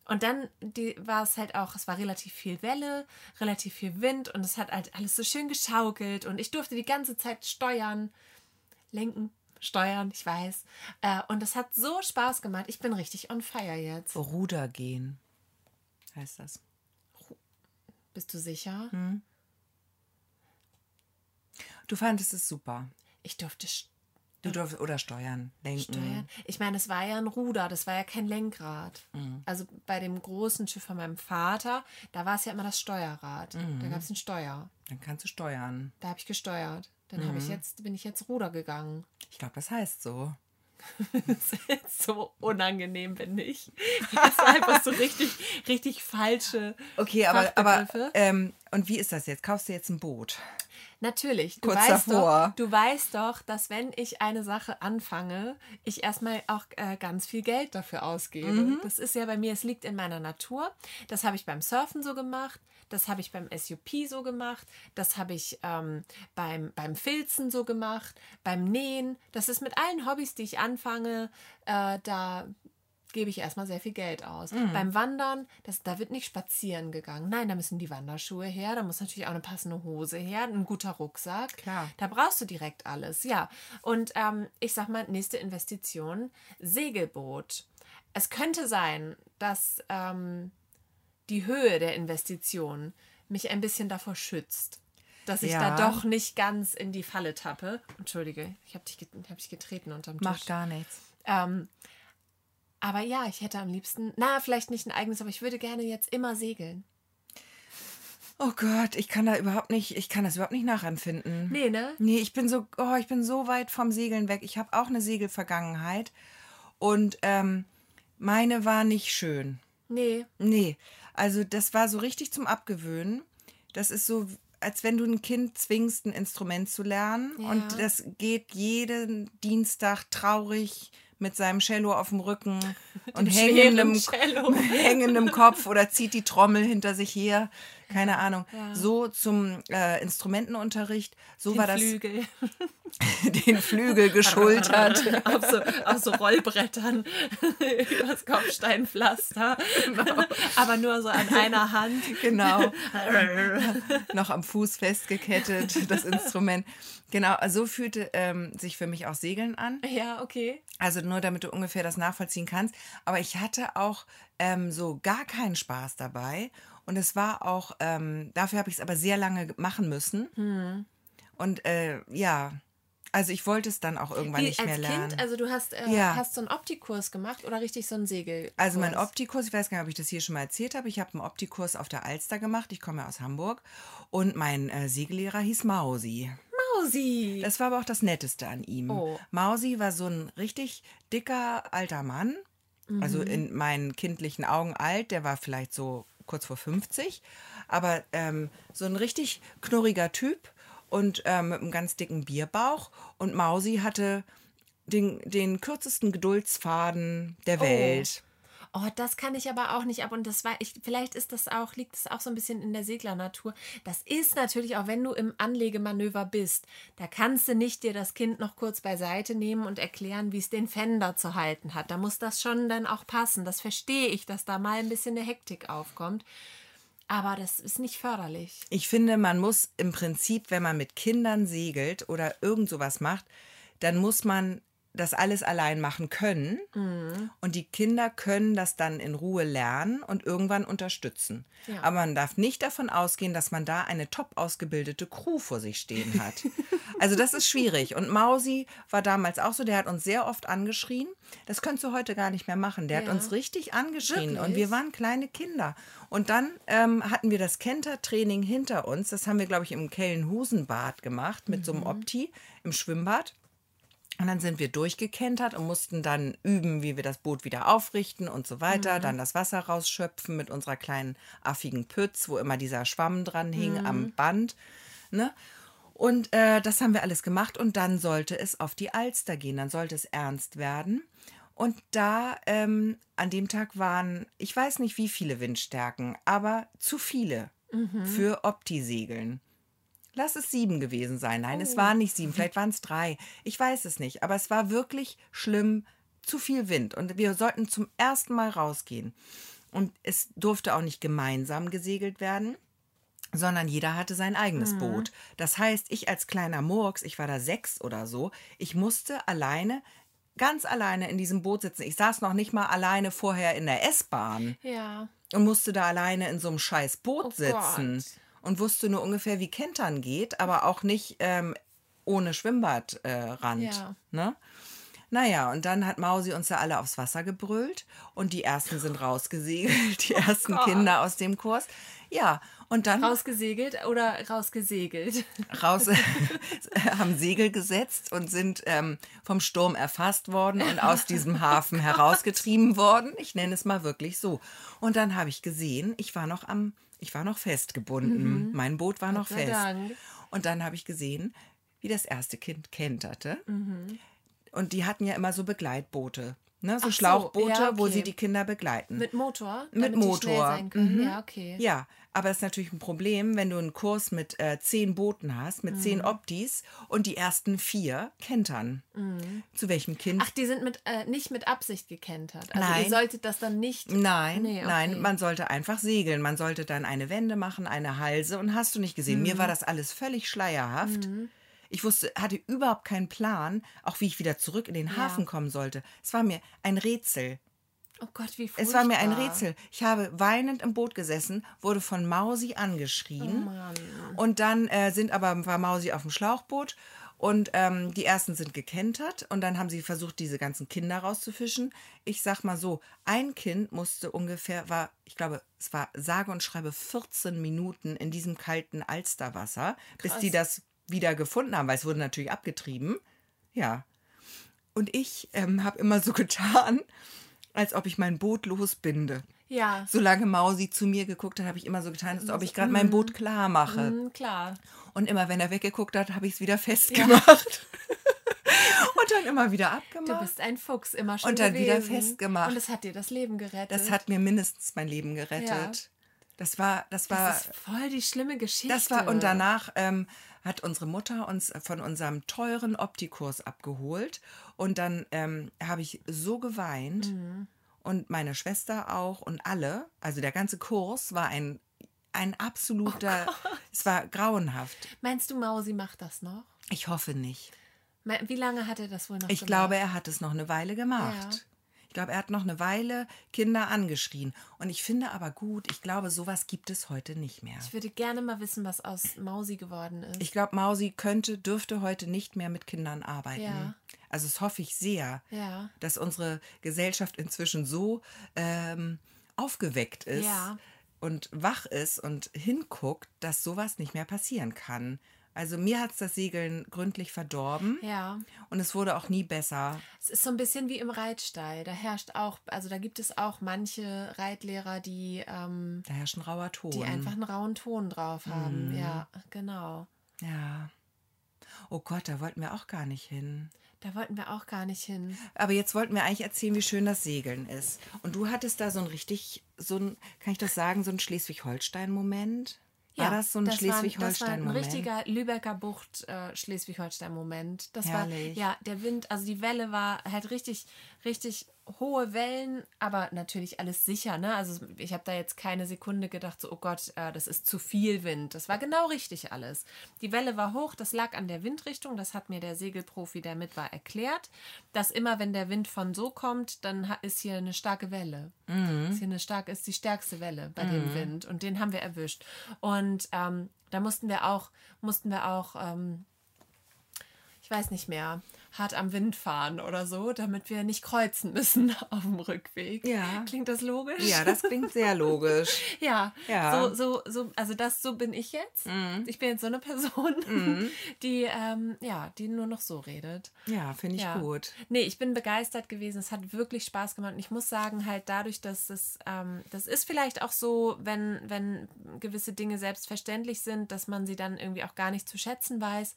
Und dann die, war es halt auch, es war relativ viel Welle, relativ viel Wind und es hat halt alles so schön geschaukelt und ich durfte die ganze Zeit steuern, lenken, steuern, ich weiß. Äh, und es hat so Spaß gemacht. Ich bin richtig on fire jetzt. Ruder gehen heißt das. Bist du sicher? Hm. Du fandest es super. Ich durfte Du durftest oder steuern, lenken. Steuern. Ich meine, es war ja ein Ruder, das war ja kein Lenkrad. Mhm. Also bei dem großen Schiff von meinem Vater, da war es ja immer das Steuerrad. Mhm. Da gab es ein Steuer. Dann kannst du steuern. Da habe ich gesteuert. Dann mhm. ich jetzt, bin ich jetzt Ruder gegangen. Ich glaube, das heißt so. das ist jetzt so unangenehm, bin ich. Das ist einfach so richtig, richtig falsche. Okay, aber, aber ähm, und wie ist das jetzt? Kaufst du jetzt ein Boot? Natürlich. Du Kurz weißt davor. Doch, du weißt doch, dass wenn ich eine Sache anfange, ich erstmal auch äh, ganz viel Geld dafür ausgebe. Mhm. Das ist ja bei mir, es liegt in meiner Natur. Das habe ich beim Surfen so gemacht. Das habe ich beim SUP so gemacht. Das habe ich ähm, beim, beim Filzen so gemacht. Beim Nähen. Das ist mit allen Hobbys, die ich anfange, äh, da gebe ich erstmal sehr viel Geld aus. Mhm. Beim Wandern, das, da wird nicht spazieren gegangen. Nein, da müssen die Wanderschuhe her, da muss natürlich auch eine passende Hose her, ein guter Rucksack. Klar. Da brauchst du direkt alles, ja. Und ähm, ich sag mal, nächste Investition, Segelboot. Es könnte sein, dass ähm, die Höhe der Investition mich ein bisschen davor schützt dass ich ja. da doch nicht ganz in die Falle tappe. Entschuldige, ich habe dich, hab dich getreten unterm Tisch. Macht gar nichts. Ähm, aber ja, ich hätte am liebsten, na, vielleicht nicht ein eigenes, aber ich würde gerne jetzt immer segeln. Oh Gott, ich kann da überhaupt nicht, ich kann das überhaupt nicht nachempfinden. Nee, ne? Nee, ich bin so, oh, ich bin so weit vom Segeln weg. Ich habe auch eine Segelvergangenheit und ähm, meine war nicht schön. Nee. Nee, also das war so richtig zum Abgewöhnen. Das ist so, als wenn du ein Kind zwingst, ein Instrument zu lernen. Ja. Und das geht jeden Dienstag traurig mit seinem Cello auf dem Rücken und hängendem, hängendem Kopf oder zieht die Trommel hinter sich her. Keine Ahnung. Ja. So zum äh, Instrumentenunterricht. So den war das. Flügel. den Flügel geschultert. auf, so, auf so Rollbrettern übers Kopfsteinpflaster. Genau. Aber nur so an einer Hand. Genau. Noch am Fuß festgekettet, das Instrument. Genau, so fühlte ähm, sich für mich auch Segeln an. Ja, okay. Also nur damit du ungefähr das nachvollziehen kannst. Aber ich hatte auch ähm, so gar keinen Spaß dabei. Und es war auch, ähm, dafür habe ich es aber sehr lange machen müssen. Hm. Und äh, ja, also ich wollte es dann auch irgendwann Wie, nicht mehr lernen. Kind, also du hast, äh, ja. hast so einen Optikurs gemacht oder richtig so einen Segel? Also mein Optikurs, ich weiß gar nicht, ob ich das hier schon mal erzählt habe. Ich habe einen Optikurs auf der Alster gemacht. Ich komme ja aus Hamburg. Und mein äh, Segellehrer hieß Mausi. Mausi. Das war aber auch das Netteste an ihm. Oh. Mausi war so ein richtig dicker alter Mann. Also mhm. Also in meinen kindlichen Augen alt. Der war vielleicht so kurz vor 50. Aber ähm, so ein richtig knurriger Typ und ähm, mit einem ganz dicken Bierbauch. Und Mausi hatte den, den kürzesten Geduldsfaden der oh. Welt. Oh, das kann ich aber auch nicht ab. Und das war, ich, vielleicht ist das auch, liegt es auch so ein bisschen in der Seglernatur. Das ist natürlich auch, wenn du im Anlegemanöver bist, da kannst du nicht dir das Kind noch kurz beiseite nehmen und erklären, wie es den Fender zu halten hat. Da muss das schon dann auch passen. Das verstehe ich, dass da mal ein bisschen eine Hektik aufkommt. Aber das ist nicht förderlich. Ich finde, man muss im Prinzip, wenn man mit Kindern segelt oder irgend sowas macht, dann muss man das alles allein machen können. Mhm. Und die Kinder können das dann in Ruhe lernen und irgendwann unterstützen. Ja. Aber man darf nicht davon ausgehen, dass man da eine top ausgebildete Crew vor sich stehen hat. also das ist schwierig. Und Mausi war damals auch so, der hat uns sehr oft angeschrien. Das könntest du heute gar nicht mehr machen. Der ja. hat uns richtig angeschrien Wirklich? und wir waren kleine Kinder. Und dann ähm, hatten wir das Kenter-Training hinter uns. Das haben wir, glaube ich, im Kellenhusenbad gemacht mit mhm. so einem mhm. Opti im Schwimmbad. Und dann sind wir durchgekentert und mussten dann üben, wie wir das Boot wieder aufrichten und so weiter. Mhm. Dann das Wasser rausschöpfen mit unserer kleinen affigen Pütz, wo immer dieser Schwamm dran hing mhm. am Band. Ne? Und äh, das haben wir alles gemacht und dann sollte es auf die Alster gehen. Dann sollte es ernst werden. Und da, ähm, an dem Tag waren, ich weiß nicht wie viele Windstärken, aber zu viele für Opti-Segeln. Lass es sieben gewesen sein. Nein, es waren nicht sieben, vielleicht waren es drei. Ich weiß es nicht. Aber es war wirklich schlimm, zu viel Wind. Und wir sollten zum ersten Mal rausgehen. Und es durfte auch nicht gemeinsam gesegelt werden, sondern jeder hatte sein eigenes Boot. Das heißt, ich als kleiner Murks, ich war da sechs oder so, ich musste alleine, ganz alleine in diesem Boot sitzen. Ich saß noch nicht mal alleine vorher in der S-Bahn Ja. und musste da alleine in so einem scheiß Boot Oh sitzen Gott. Und wusste nur ungefähr, wie Kentern geht, aber auch nicht ähm, ohne Schwimmbadrand. Äh, Rand, Ja. ne? Naja, und dann hat Mausi uns da alle aufs Wasser gebrüllt und die ersten sind rausgesegelt, die ersten Oh. Kinder aus dem Kurs. Ja, und dann Rausgesegelt oder rausgesegelt? raus, haben Segel gesetzt und sind ähm, vom Sturm erfasst worden und aus diesem Hafen herausgetrieben worden. Ich nenne es mal wirklich so. Und dann habe ich gesehen, ich war noch am, ich war noch festgebunden. Mein Boot war noch sei fest. Dank. Und dann habe ich gesehen, wie das erste Kind kenterte. Mhm. Und die hatten ja immer so Begleitboote. Ne, so Ach so, Schlauchboote, ja, wo okay. sie die Kinder begleiten. Mit Motor? Mit Motor. Mhm. Ja, okay. Ja, aber das ist natürlich ein Problem, wenn du einen Kurs mit äh, zehn Booten hast, mit zehn Mhm. Optis und die ersten vier kentern. Zu welchem Kind? Ach, die sind mit, äh, nicht mit Absicht gekentert. Also Nein. ihr solltet das dann nicht. Nein, Nee, okay. nein, man sollte einfach segeln. Man sollte dann eine Wende machen, eine Halse und hast du nicht gesehen. Mir Mhm. war das alles völlig schleierhaft. Ich wusste, hatte überhaupt keinen Plan, auch wie ich wieder zurück in den Ja. Hafen kommen sollte. Es war mir ein Rätsel. Oh Gott, wie furchtbar. Es war mir ein Rätsel. Ich habe weinend im Boot gesessen, wurde von Mausi angeschrien. Oh Mann. Und dann äh, sind aber war Mausi auf dem Schlauchboot und ähm, die ersten sind gekentert und dann haben sie versucht, diese ganzen Kinder rauszufischen. Ich sag mal so, ein Kind musste ungefähr, war, ich glaube, es war sage und schreibe 14 Minuten in diesem kalten Alsterwasser, bis die das wieder gefunden haben, weil es wurde natürlich abgetrieben. Ja. Und ich ähm, habe immer so getan, als ob ich mein Boot losbinde. Ja. Solange Mausi zu mir geguckt hat, habe ich immer so getan, als ob ich gerade mein Boot klar mache. Mhm, klar. Und immer, wenn er weggeguckt hat, habe ich es wieder festgemacht. und dann immer wieder Du abgemacht. bist ein Fuchs, immer schon Und dann wieder gewesen. festgemacht. Und es hat dir das Leben gerettet. Das hat mir mindestens mein Leben gerettet. Ja. Das war, das war, das ist voll die schlimme Geschichte. das war, und danach ähm, hat unsere Mutter uns von unserem teuren Optikurs abgeholt. Und dann ähm, habe ich so geweint. Mhm. Und meine Schwester auch und alle. Also der ganze Kurs war ein, ein absoluter, Oh es war grauenhaft. Meinst du, Mausi macht das noch? Ich hoffe nicht. Wie lange hat er das wohl noch Ich gemacht? glaube, er hat es noch eine Weile gemacht. Ich glaube, er hat noch eine Weile Kinder angeschrien. Und ich finde aber gut, ich glaube, sowas gibt es heute nicht mehr. Ich würde gerne mal wissen, was aus Mausi geworden ist. Ich glaube, Mausi könnte, dürfte heute nicht mehr mit Kindern arbeiten. Ja. Also das hoffe ich sehr, Ja. dass unsere Gesellschaft inzwischen so ähm, aufgeweckt ist Ja. und wach ist und hinguckt, dass sowas nicht mehr passieren kann. Also mir hat es das Segeln gründlich verdorben ja. und es wurde auch nie besser. Es ist so ein bisschen wie im Reitstall. Da herrscht auch, also da gibt es auch manche Reitlehrer, die, ähm, Da herrscht ein rauer Ton. die einfach einen rauen Ton drauf haben. Mhm. Ja, genau. Ja. Oh Gott, da wollten wir auch gar nicht hin. Da wollten wir auch gar nicht hin. Aber jetzt wollten wir eigentlich erzählen, wie schön das Segeln ist. Und du hattest da so ein richtig, so ein, kann ich das sagen, so ein Schleswig-Holstein-Moment? War das so ein das war- Das war ein Schleswig-Holstein-Moment? richtiger Lübecker Bucht äh, Schleswig-Holstein-Moment. Das war Herrlich. ja der Wind, also die Welle war halt richtig, richtig hohe Wellen, aber natürlich alles sicher. Ne? Also ich habe da jetzt keine Sekunde gedacht, so oh Gott, äh, das ist zu viel Wind. Das war genau richtig alles. Die Welle war hoch, das lag an der Windrichtung. Das hat mir der Segelprofi, der mit war, erklärt, dass immer wenn der Wind von so kommt, dann ist hier eine starke Welle. Ist hier eine starke, ist die stärkste Welle bei dem Wind und den haben wir erwischt. Und ähm, da mussten wir auch, mussten wir auch, ähm, ich weiß nicht mehr, hart am Wind fahren oder so, damit wir nicht kreuzen müssen auf dem Rückweg. Ja. Klingt das logisch? Ja, das klingt sehr logisch. Ja, Ja. So, so, so, also das, so bin ich jetzt. Ich bin jetzt so eine Person, die, ähm, ja, die nur noch so redet. Ja, finde ich Ja. gut. Nee, ich bin begeistert gewesen. Es hat wirklich Spaß gemacht. Und ich muss sagen, halt dadurch, dass es, ähm, das ist vielleicht auch so, wenn, wenn gewisse Dinge selbstverständlich sind, dass man sie dann irgendwie auch gar nicht zu schätzen weiß.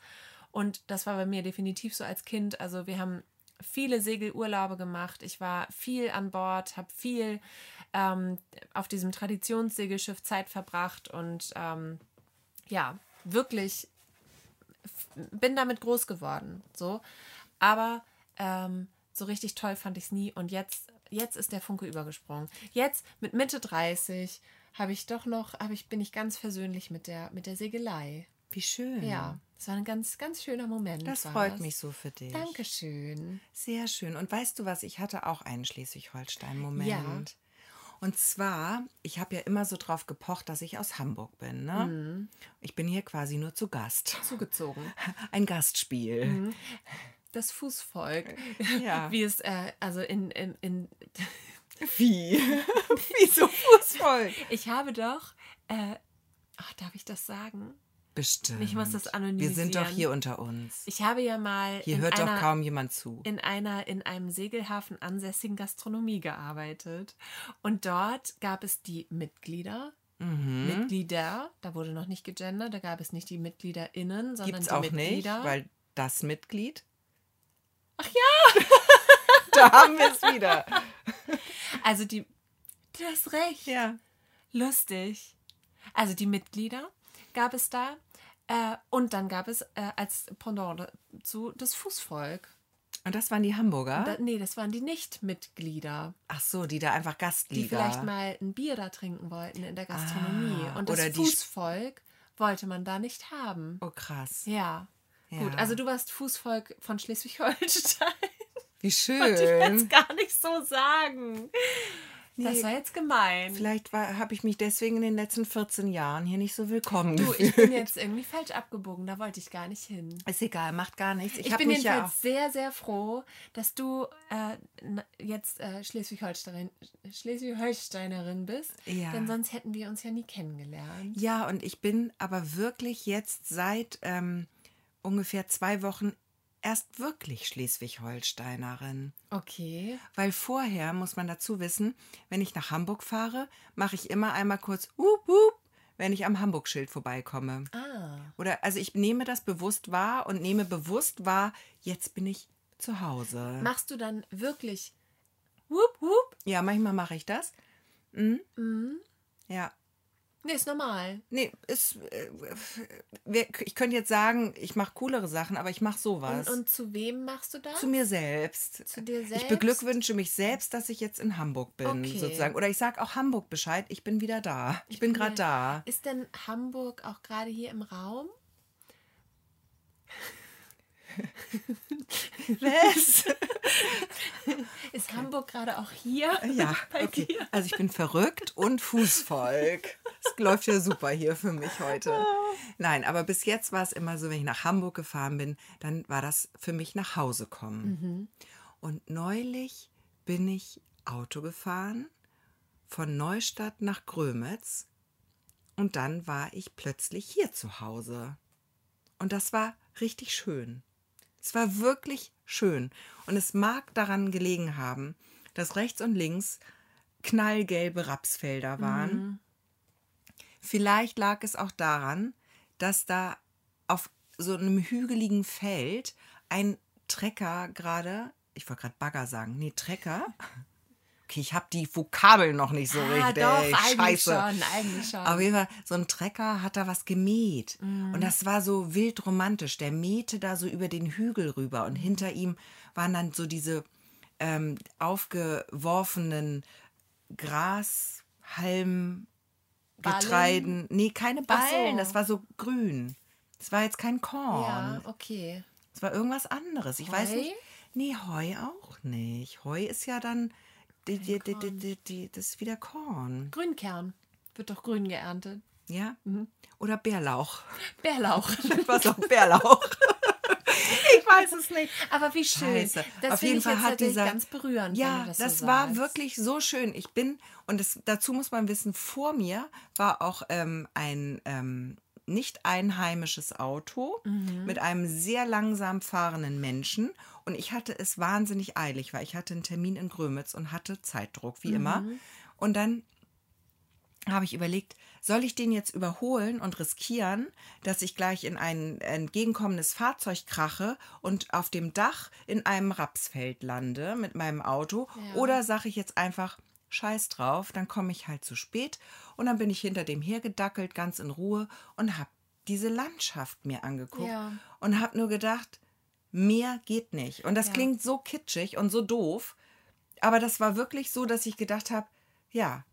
Und das war bei mir definitiv so als Kind. Also wir haben viele Segelurlaube gemacht. Ich war viel an Bord, habe viel ähm, auf diesem Traditionssegelschiff Zeit verbracht und ähm, ja, wirklich bin damit groß geworden. So. Aber ähm, so richtig toll fand ich es nie. Und jetzt, jetzt ist der Funke übergesprungen. Jetzt mit Mitte 30 habe ich doch noch, habe ich, bin ich ganz versöhnlich mit der, mit der Segelei. Wie schön. Ja, es war ein ganz, ganz schöner Moment. Das freut es. mich so für dich. Dankeschön. Sehr schön. Und weißt du was? Ich hatte auch einen Schleswig-Holstein-Moment. Ja. Und zwar, ich habe ja immer so drauf gepocht, dass ich aus Hamburg bin. Ne? Mhm. Ich bin hier quasi nur zu Gast. Zugezogen. Ein Gastspiel. Mhm. Das Fußvolk. Ja. Wie es, äh, also in, in, in Wie? Wieso Fußvolk? ich habe doch, äh, ach, darf ich das sagen? Bestimmt. Ich muss das Wir anonymisieren. sind doch hier unter uns. Ich habe ja mal Hier in hört einer, doch kaum jemand zu. in einer in einem Segelhafen ansässigen Gastronomie gearbeitet und dort gab es die Mitglieder. Mhm. Mitglieder, da wurde noch nicht gegendert, da gab es nicht die MitgliederInnen, sondern Gibt es die auch nicht, Mitglieder. weil das Mitglied. Ach ja! Da haben wir es wieder. Also die, du hast recht. Ja. Lustig. Also die Mitglieder gab es da äh, und dann gab es äh, als Pendant dazu das Fußvolk. Und das waren die Hamburger? Da, nee, das waren die Nicht-Mitglieder, Ach so, die da einfach die Gastlieder. vielleicht mal ein Bier da trinken wollten in der Gastronomie. Ah, und das die- Fußvolk wollte man da nicht haben. Oh krass. Ja. Ja. Gut, also du warst Fußvolk von Schleswig-Holstein. Wie Wollte ich schön. jetzt gar nicht so sagen. Das Nee. war jetzt gemein. Vielleicht habe ich mich deswegen in den letzten 14 Jahren hier nicht so willkommen Du, gefühlt. ich bin jetzt irgendwie falsch abgebogen, da wollte ich gar nicht hin. Ist egal, macht gar nichts. Ich, Ich, bin mich ja jedenfalls sehr, sehr froh, dass du äh, jetzt äh, Schleswig-Holstein, Schleswig-Holsteinerin bist. Ja. Denn sonst hätten wir uns ja nie kennengelernt. Ja, und ich bin aber wirklich jetzt seit ähm, ungefähr zwei Wochen erst wirklich Schleswig-Holsteinerin. Okay. Weil vorher, muss man dazu wissen, wenn ich nach Hamburg fahre, mache ich immer einmal kurz Wup, Wup, wenn ich am Hamburg-Schild vorbeikomme. Ah. Oder also ich nehme das bewusst wahr und nehme bewusst wahr, jetzt bin ich zu Hause. Machst du dann wirklich Wup, wup? Ja, manchmal mache ich das. Mhm. Mhm. Ja. Nee, ist normal. Nee, ist, äh, ich könnte jetzt sagen, ich mache coolere Sachen, aber ich mache sowas. Und, und zu wem machst du das? zu mir selbst. Zu dir Ich selbst? beglückwünsche mich selbst, dass ich jetzt in Hamburg bin, Okay. sozusagen. Oder ich sage auch Hamburg Bescheid, ich bin wieder da. Ich, bin bin gerade da. Ist denn Hamburg auch gerade hier im Raum? Was? Ist Hamburg gerade auch hier? Ja, Bei okay. dir? Also ich bin verrückt und Fußvolk. Es läuft ja super hier für mich heute. Nein, aber bis jetzt war es immer so, wenn ich nach Hamburg gefahren bin, dann war das für mich nach Hause kommen. Und neulich bin ich Auto gefahren von Neustadt nach Grömitz und dann war ich plötzlich hier zu Hause. Und das war richtig schön. Es war wirklich schön. Und es mag daran gelegen haben, dass rechts und links knallgelbe Rapsfelder waren. Vielleicht lag es auch daran, dass da auf so einem hügeligen Feld ein Trecker gerade, ich wollte gerade Bagger sagen, nee, Trecker. Okay, ich habe die Vokabeln noch nicht so ah, richtig. doch, ey, eigentlich Scheiße. schon, eigentlich schon. Auf jeden Fall, so ein Trecker hat da was gemäht. Mhm. Und das war so wild romantisch. Der mähte da so über den Hügel rüber. Mhm. Und hinter ihm waren dann so diese ähm, aufgeworfenen Grashalm, Ballen? Getreiden. Nee, keine Ach so. Ballen. Das war so grün. Das war jetzt kein Korn. ja, okay. Das war irgendwas anderes. Ich weiß Heu? nicht. Nee, Heu auch nicht. Heu ist ja dann. Die, die, die, das ist wieder Korn. Grünkern. Wird doch grün geerntet. Ja? Mhm. Oder Bärlauch. Bärlauch. Was auch Bärlauch. ich weiß es nicht. Aber wie schön. Scheiße. Das Auf jeden ich Fall hat dieser- ganz berührend. Ja, das, das, so war wirklich so schön. Ich bin, und das, dazu muss man wissen, vor mir war auch ähm, ein ähm, nicht einheimisches Auto Mhm. mit einem sehr langsam fahrenden Menschen. Und ich hatte es wahnsinnig eilig, weil ich hatte einen Termin in Grömitz und hatte Zeitdruck, wie immer. Mhm. Und dann habe ich überlegt, soll ich den jetzt überholen und riskieren, dass ich gleich in ein entgegenkommendes Fahrzeug krache und auf dem Dach in einem Rapsfeld lande mit meinem Auto? Ja. Oder sage ich jetzt einfach, scheiß drauf, dann komme ich halt zu spät und dann bin ich hinter dem hergedackelt, ganz in Ruhe und habe diese Landschaft mir angeguckt Ja. und habe nur gedacht, mehr geht nicht. Und das Ja. klingt so kitschig und so doof, aber das war wirklich so, dass ich gedacht habe, ja,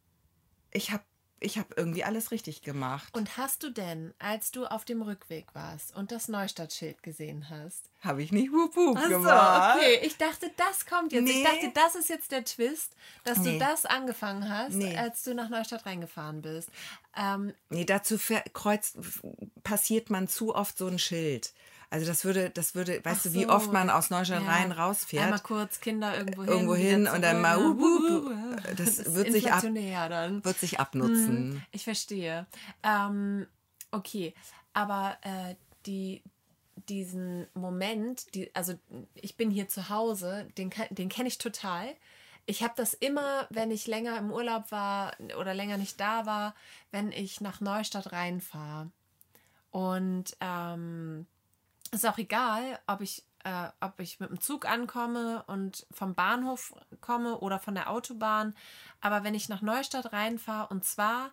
ich habe ich hab irgendwie alles richtig gemacht. Und hast du denn, als du auf dem Rückweg warst und das Neustadtschild gesehen hast, Habe ich nicht wup wup Ach so, gemacht. okay. Ich dachte, das kommt jetzt. Ich Nee. dachte, das ist jetzt der Twist, dass du Nee. das angefangen hast, Nee. als du nach Neustadt reingefahren bist. Ähm, Nee, dazu kreuzt, passiert man zu oft so ein Schild. Also das würde, das würde, weißt Ach du, wie so. oft man aus Neustadt ja, rein rausfährt. Einmal kurz Kinder irgendwo hin. irgendwo hin und dann mal zurück. wup, wup. Das ist wird sich ab- dann. wird sich abnutzen. Mhm, Ich verstehe. Ähm, okay, aber äh, die, diesen Moment, die, also ich bin hier zu Hause, den, den kenne ich total. Ich habe das immer, wenn ich länger im Urlaub war oder länger nicht da war, wenn ich nach Neustadt reinfahre. Und ähm, ist auch egal, ob ich, äh, ob ich mit dem Zug ankomme und vom Bahnhof komme oder von der Autobahn. Aber wenn ich nach Neustadt reinfahre, und zwar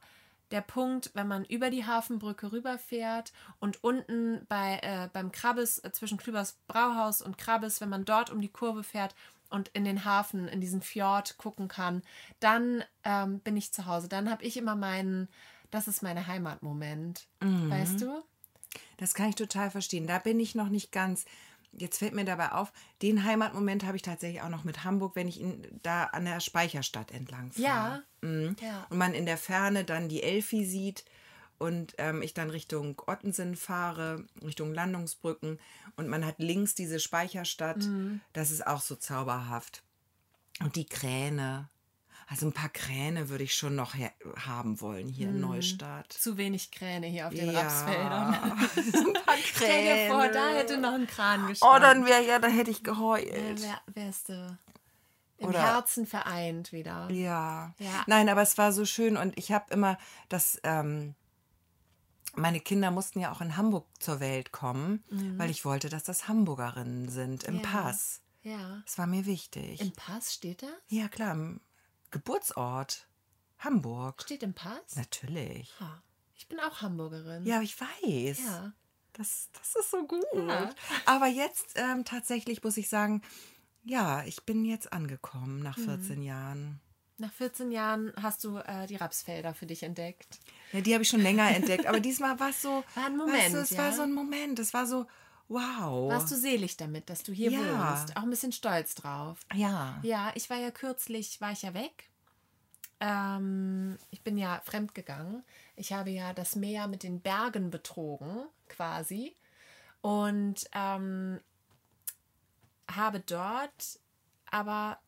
der Punkt, wenn man über die Hafenbrücke rüberfährt und unten bei, äh, beim Krabbes, äh, zwischen Klübers Brauhaus und Krabbes, wenn man dort um die Kurve fährt und in den Hafen, in diesen Fjord gucken kann, dann ähm, bin ich zu Hause. Dann habe ich immer meinen, das ist mein Heimatmoment. Weißt du? Das kann ich total verstehen. Da bin ich noch nicht ganz. Jetzt fällt mir dabei auf, den Heimatmoment habe ich tatsächlich auch noch mit Hamburg, wenn ich in, da an der Speicherstadt entlang fahre. Ja. Mhm. Ja. Und man in der Ferne dann die Elfi sieht und ähm, ich dann Richtung Ottensen fahre, Richtung Landungsbrücken und man hat links diese Speicherstadt. Mhm. Das ist auch so zauberhaft. Und die Kräne. Also ein paar Kräne würde ich schon noch haben wollen hier Mhm. in Neustadt. Zu wenig Kräne hier auf den Ja. Rapsfeldern. ein paar Stell dir vor, da Kräne. hätte noch ein Kran Oh, gestanden. dann wäre ja, dann hätte ich geheult. wär, wärst du im Oder- Herzen vereint wieder. Ja. Ja. Nein, aber es war so schön und ich habe immer das. Ähm, meine Kinder mussten ja auch in Hamburg zur Welt kommen, weil ich wollte, dass das Hamburgerinnen sind im Mhm. Ja. Pass. Ja. Das war mir wichtig. Im Pass steht das? ja, klar. Im Geburtsort. Hamburg. Steht im Pass? Natürlich. Ah, Ich bin auch Hamburgerin. Ja, ich weiß. Ja. Das, das ist so gut. Ja. Aber jetzt ähm, tatsächlich muss ich sagen, ja, ich bin jetzt angekommen nach Mhm. 14 Jahren. Nach 14 Jahren hast du äh, die Rapsfelder für dich entdeckt. Ja, die habe ich schon länger entdeckt, aber diesmal war es so. War ein weißt Moment, du, es ja? war so ein Moment. Es war so, wow. Warst du selig damit, dass du hier Ja. wohnst? Auch ein bisschen stolz drauf. Ja. Ja, ich war ja kürzlich, war ich ja weg. Ähm, ich bin ja fremdgegangen. Ich habe ja das Meer mit den Bergen betrogen, quasi. Und ähm, habe dort aber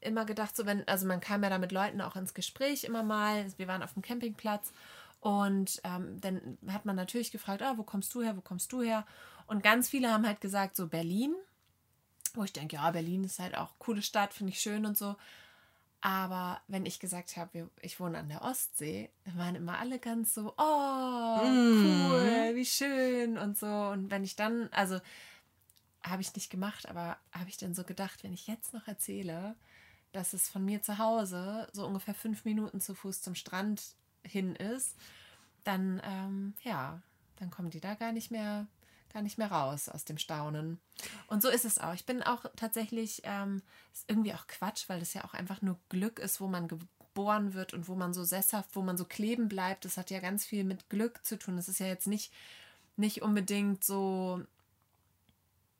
immer gedacht, so wenn, also man kam ja da mit Leuten auch ins Gespräch immer mal. Wir waren auf dem Campingplatz und ähm, dann hat man natürlich gefragt, ah, wo kommst du her, wo kommst du her? Und ganz viele haben halt gesagt, so Berlin. Wo ich denke, ja, Berlin ist halt auch eine coole Stadt, finde ich schön und so. Aber wenn ich gesagt habe, ich wohne an der Ostsee, dann waren immer alle ganz so, oh, cool, wie schön und so. Und wenn ich dann, also habe ich nicht gemacht, aber habe ich dann so gedacht, wenn ich jetzt noch erzähle, dass es von mir zu Hause so ungefähr fünf Minuten zu Fuß zum Strand hin ist, dann ähm, ja, dann kommen die da gar nicht mehr, gar nicht mehr raus aus dem Staunen. Und so ist es auch. Ich bin auch tatsächlich, ähm, ist irgendwie auch Quatsch, weil das ja auch einfach nur Glück ist, wo man geboren wird und wo man so sesshaft, wo man so kleben bleibt. Das hat ja ganz viel mit Glück zu tun. Das ist ja jetzt nicht, nicht unbedingt so,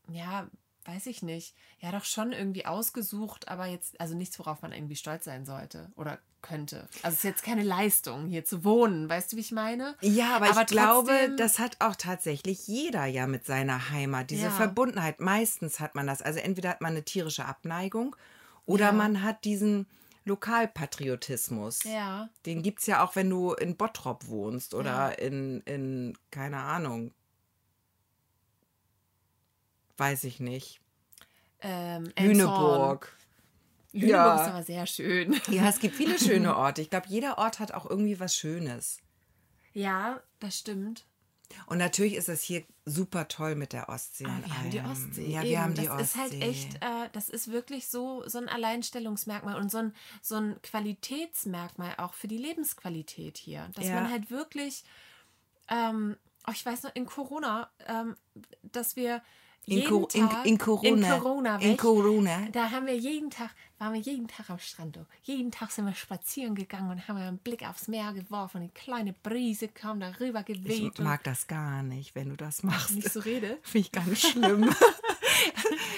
ja, weiß ich nicht. Ja, doch schon irgendwie ausgesucht, aber jetzt, also nichts, worauf man irgendwie stolz sein sollte oder könnte. Also es ist jetzt keine Leistung, hier zu wohnen. Weißt du, wie ich meine? Ja, aber, Aber ich glaube, das hat auch tatsächlich jeder ja mit seiner Heimat. Diese Ja. Verbundenheit. Meistens hat man das. Also entweder hat man eine tierische Abneigung oder Ja. man hat diesen Lokalpatriotismus. Ja. Den gibt es ja auch, wenn du in Bottrop wohnst oder in, in, keine Ahnung, weiß ich nicht, Ähm. Lüneburg. Lüneburg Ja. ist aber sehr schön. Ja, es gibt viele schöne Orte. Ich glaube, jeder Ort hat auch irgendwie was Schönes. Ja, das stimmt. Und natürlich ist es hier super toll mit der Ostsee. Und wir haben die. Ostsee. Ja, eben. wir haben die das Ostsee. ist halt echt, äh, das ist wirklich so, so ein Alleinstellungsmerkmal und so ein, so ein Qualitätsmerkmal auch für die Lebensqualität hier. Dass Ja. man halt wirklich, ähm, oh, ich weiß noch, in Corona, ähm, dass wir In, Co in, Tag, in Corona. in Corona, in Corona. da haben wir jeden Tag, waren wir jeden Tag am Strand. du. Jeden Tag sind wir spazieren gegangen und haben einen Blick aufs Meer geworfen. Eine kleine Brise kam da rüber geweht. Ich mag das gar nicht, wenn du das machst. und nicht so rede. Finde ich ganz schlimm.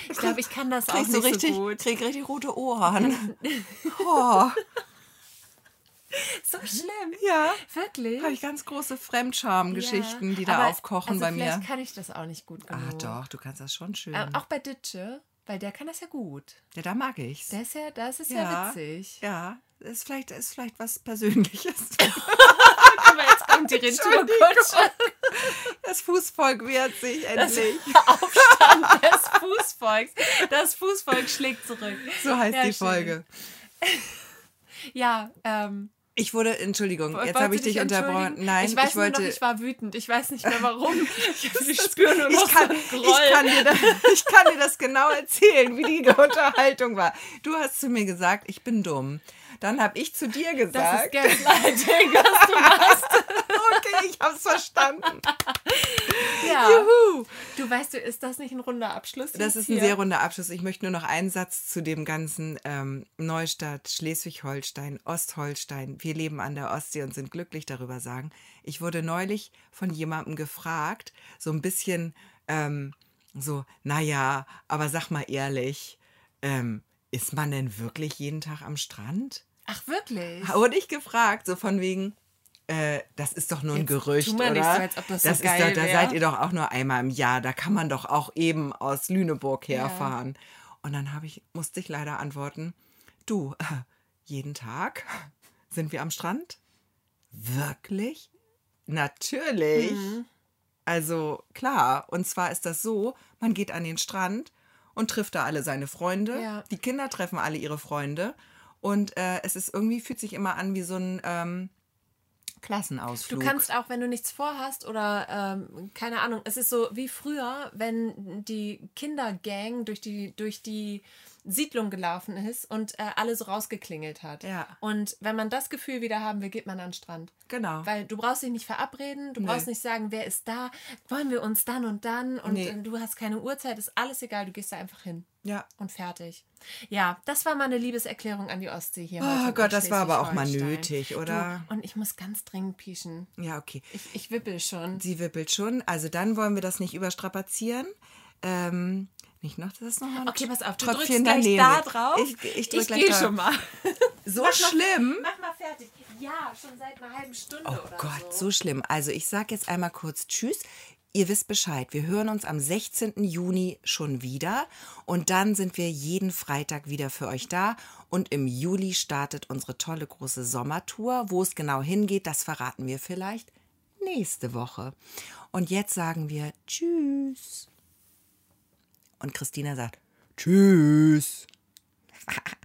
Ich glaube, ich kann das auch nicht so richtig, so gut. krieg richtig rote Ohren. oh, So schlimm. ja. Wirklich? Habe ich ganz große Fremdscham-Geschichten, Ja, die da aber aufkochen also bei mir. Vielleicht kann ich das auch nicht gut genug. Ah, doch, du kannst das schon schön. Äh, auch bei Ditsche, weil der kann das ja gut. ja, da mag ich's. Der ist ja, das ist ja, ja, witzig. Ja, ist vielleicht, ist vielleicht was Persönliches. Aber jetzt kommt die Retourkutsche. Das Fußvolk wehrt sich endlich. Aufstand des Fußvolks. Das Fußvolk schlägt zurück. So heißt Ja, die schön. Folge. Ja, ähm. Ich wurde, Entschuldigung, jetzt habe ich dich unterbrochen. Nein, ich weiß ich wollte. noch, ich war wütend. Ich weiß nicht mehr warum. Ich, ich spüre nur noch ich kann, so ich, kann dir das, ich kann dir das genau erzählen, wie die Unterhaltung war. Du hast zu mir gesagt, ich bin dumm. Dann habe ich zu dir das ist gesagt, Gaslighting, was du machst. Okay, ich habe es verstanden. Ja. Juhu. Du weißt du, ist das nicht ein runder Abschluss? Das ist ein hier? sehr runder Abschluss. Ich möchte nur noch einen Satz zu dem ganzen ähm, Neustadt, Schleswig-Holstein, Ostholstein. Wir leben an der Ostsee und sind glücklich darüber sagen. Ich wurde neulich von jemandem gefragt, so ein bisschen ähm, so, naja, aber sag mal ehrlich, ähm, ist man denn wirklich jeden Tag am Strand? Ach, wirklich? Wurde ich gefragt, so von wegen, äh, das ist doch nur ein Jetzt Gerücht, tu mal oder? nicht so, als ob das so ist geil doch, da seid ihr doch auch nur einmal im Jahr. Da kann man doch auch eben aus Lüneburg herfahren. Und dann habe ich, musste ich leider antworten, du, äh, jeden Tag sind wir am Strand? Wirklich? Natürlich. Mhm. Also klar. Und zwar ist das so, man geht an den Strand und trifft da alle seine Freunde. Ja. Die Kinder treffen alle ihre Freunde. Und äh, es ist irgendwie, fühlt sich immer an wie so ein ähm, Du Klassenausflug. kannst auch, wenn du nichts vorhast oder ähm, keine Ahnung, es ist so wie früher, wenn die Kindergang durch die, durch die Siedlung gelaufen ist und äh, alle so rausgeklingelt hat. Ja. Und wenn man das Gefühl wieder haben will, geht man an den Strand. Genau. Weil du brauchst dich nicht verabreden, du brauchst nicht sagen, wer ist da, wollen wir uns dann und dann und Nee. äh, du hast keine Uhrzeit, ist alles egal, du gehst da einfach hin. ja. Und fertig. Ja, das war meine Liebeserklärung an die Ostsee hier. Oh Gott, das war aber auch mal nötig, oder? Du, und ich muss ganz dringend pieschen. Ja, okay. Ich, ich wippel schon. Sie wippelt schon. Also dann wollen wir das nicht überstrapazieren. Ähm, nicht noch, das ist noch mal ein Okay, pass auf, du Tröpfchen drückst gleich daneben. da drauf. Ich, ich drück ich gleich gehe da. schon mal. So schlimm? Mach mal fertig. Ja, schon seit einer halben Stunde Oh Gott, so. so schlimm. Also ich sage jetzt einmal kurz Tschüss. Ihr wisst Bescheid. Wir hören uns am 16. Juni schon wieder. Und dann sind wir jeden Freitag wieder für euch da. Und im Juli startet unsere tolle große Sommertour. Wo es genau hingeht, das verraten wir vielleicht nächste Woche. Und jetzt sagen wir Tschüss. Und Christina sagt Tschüss.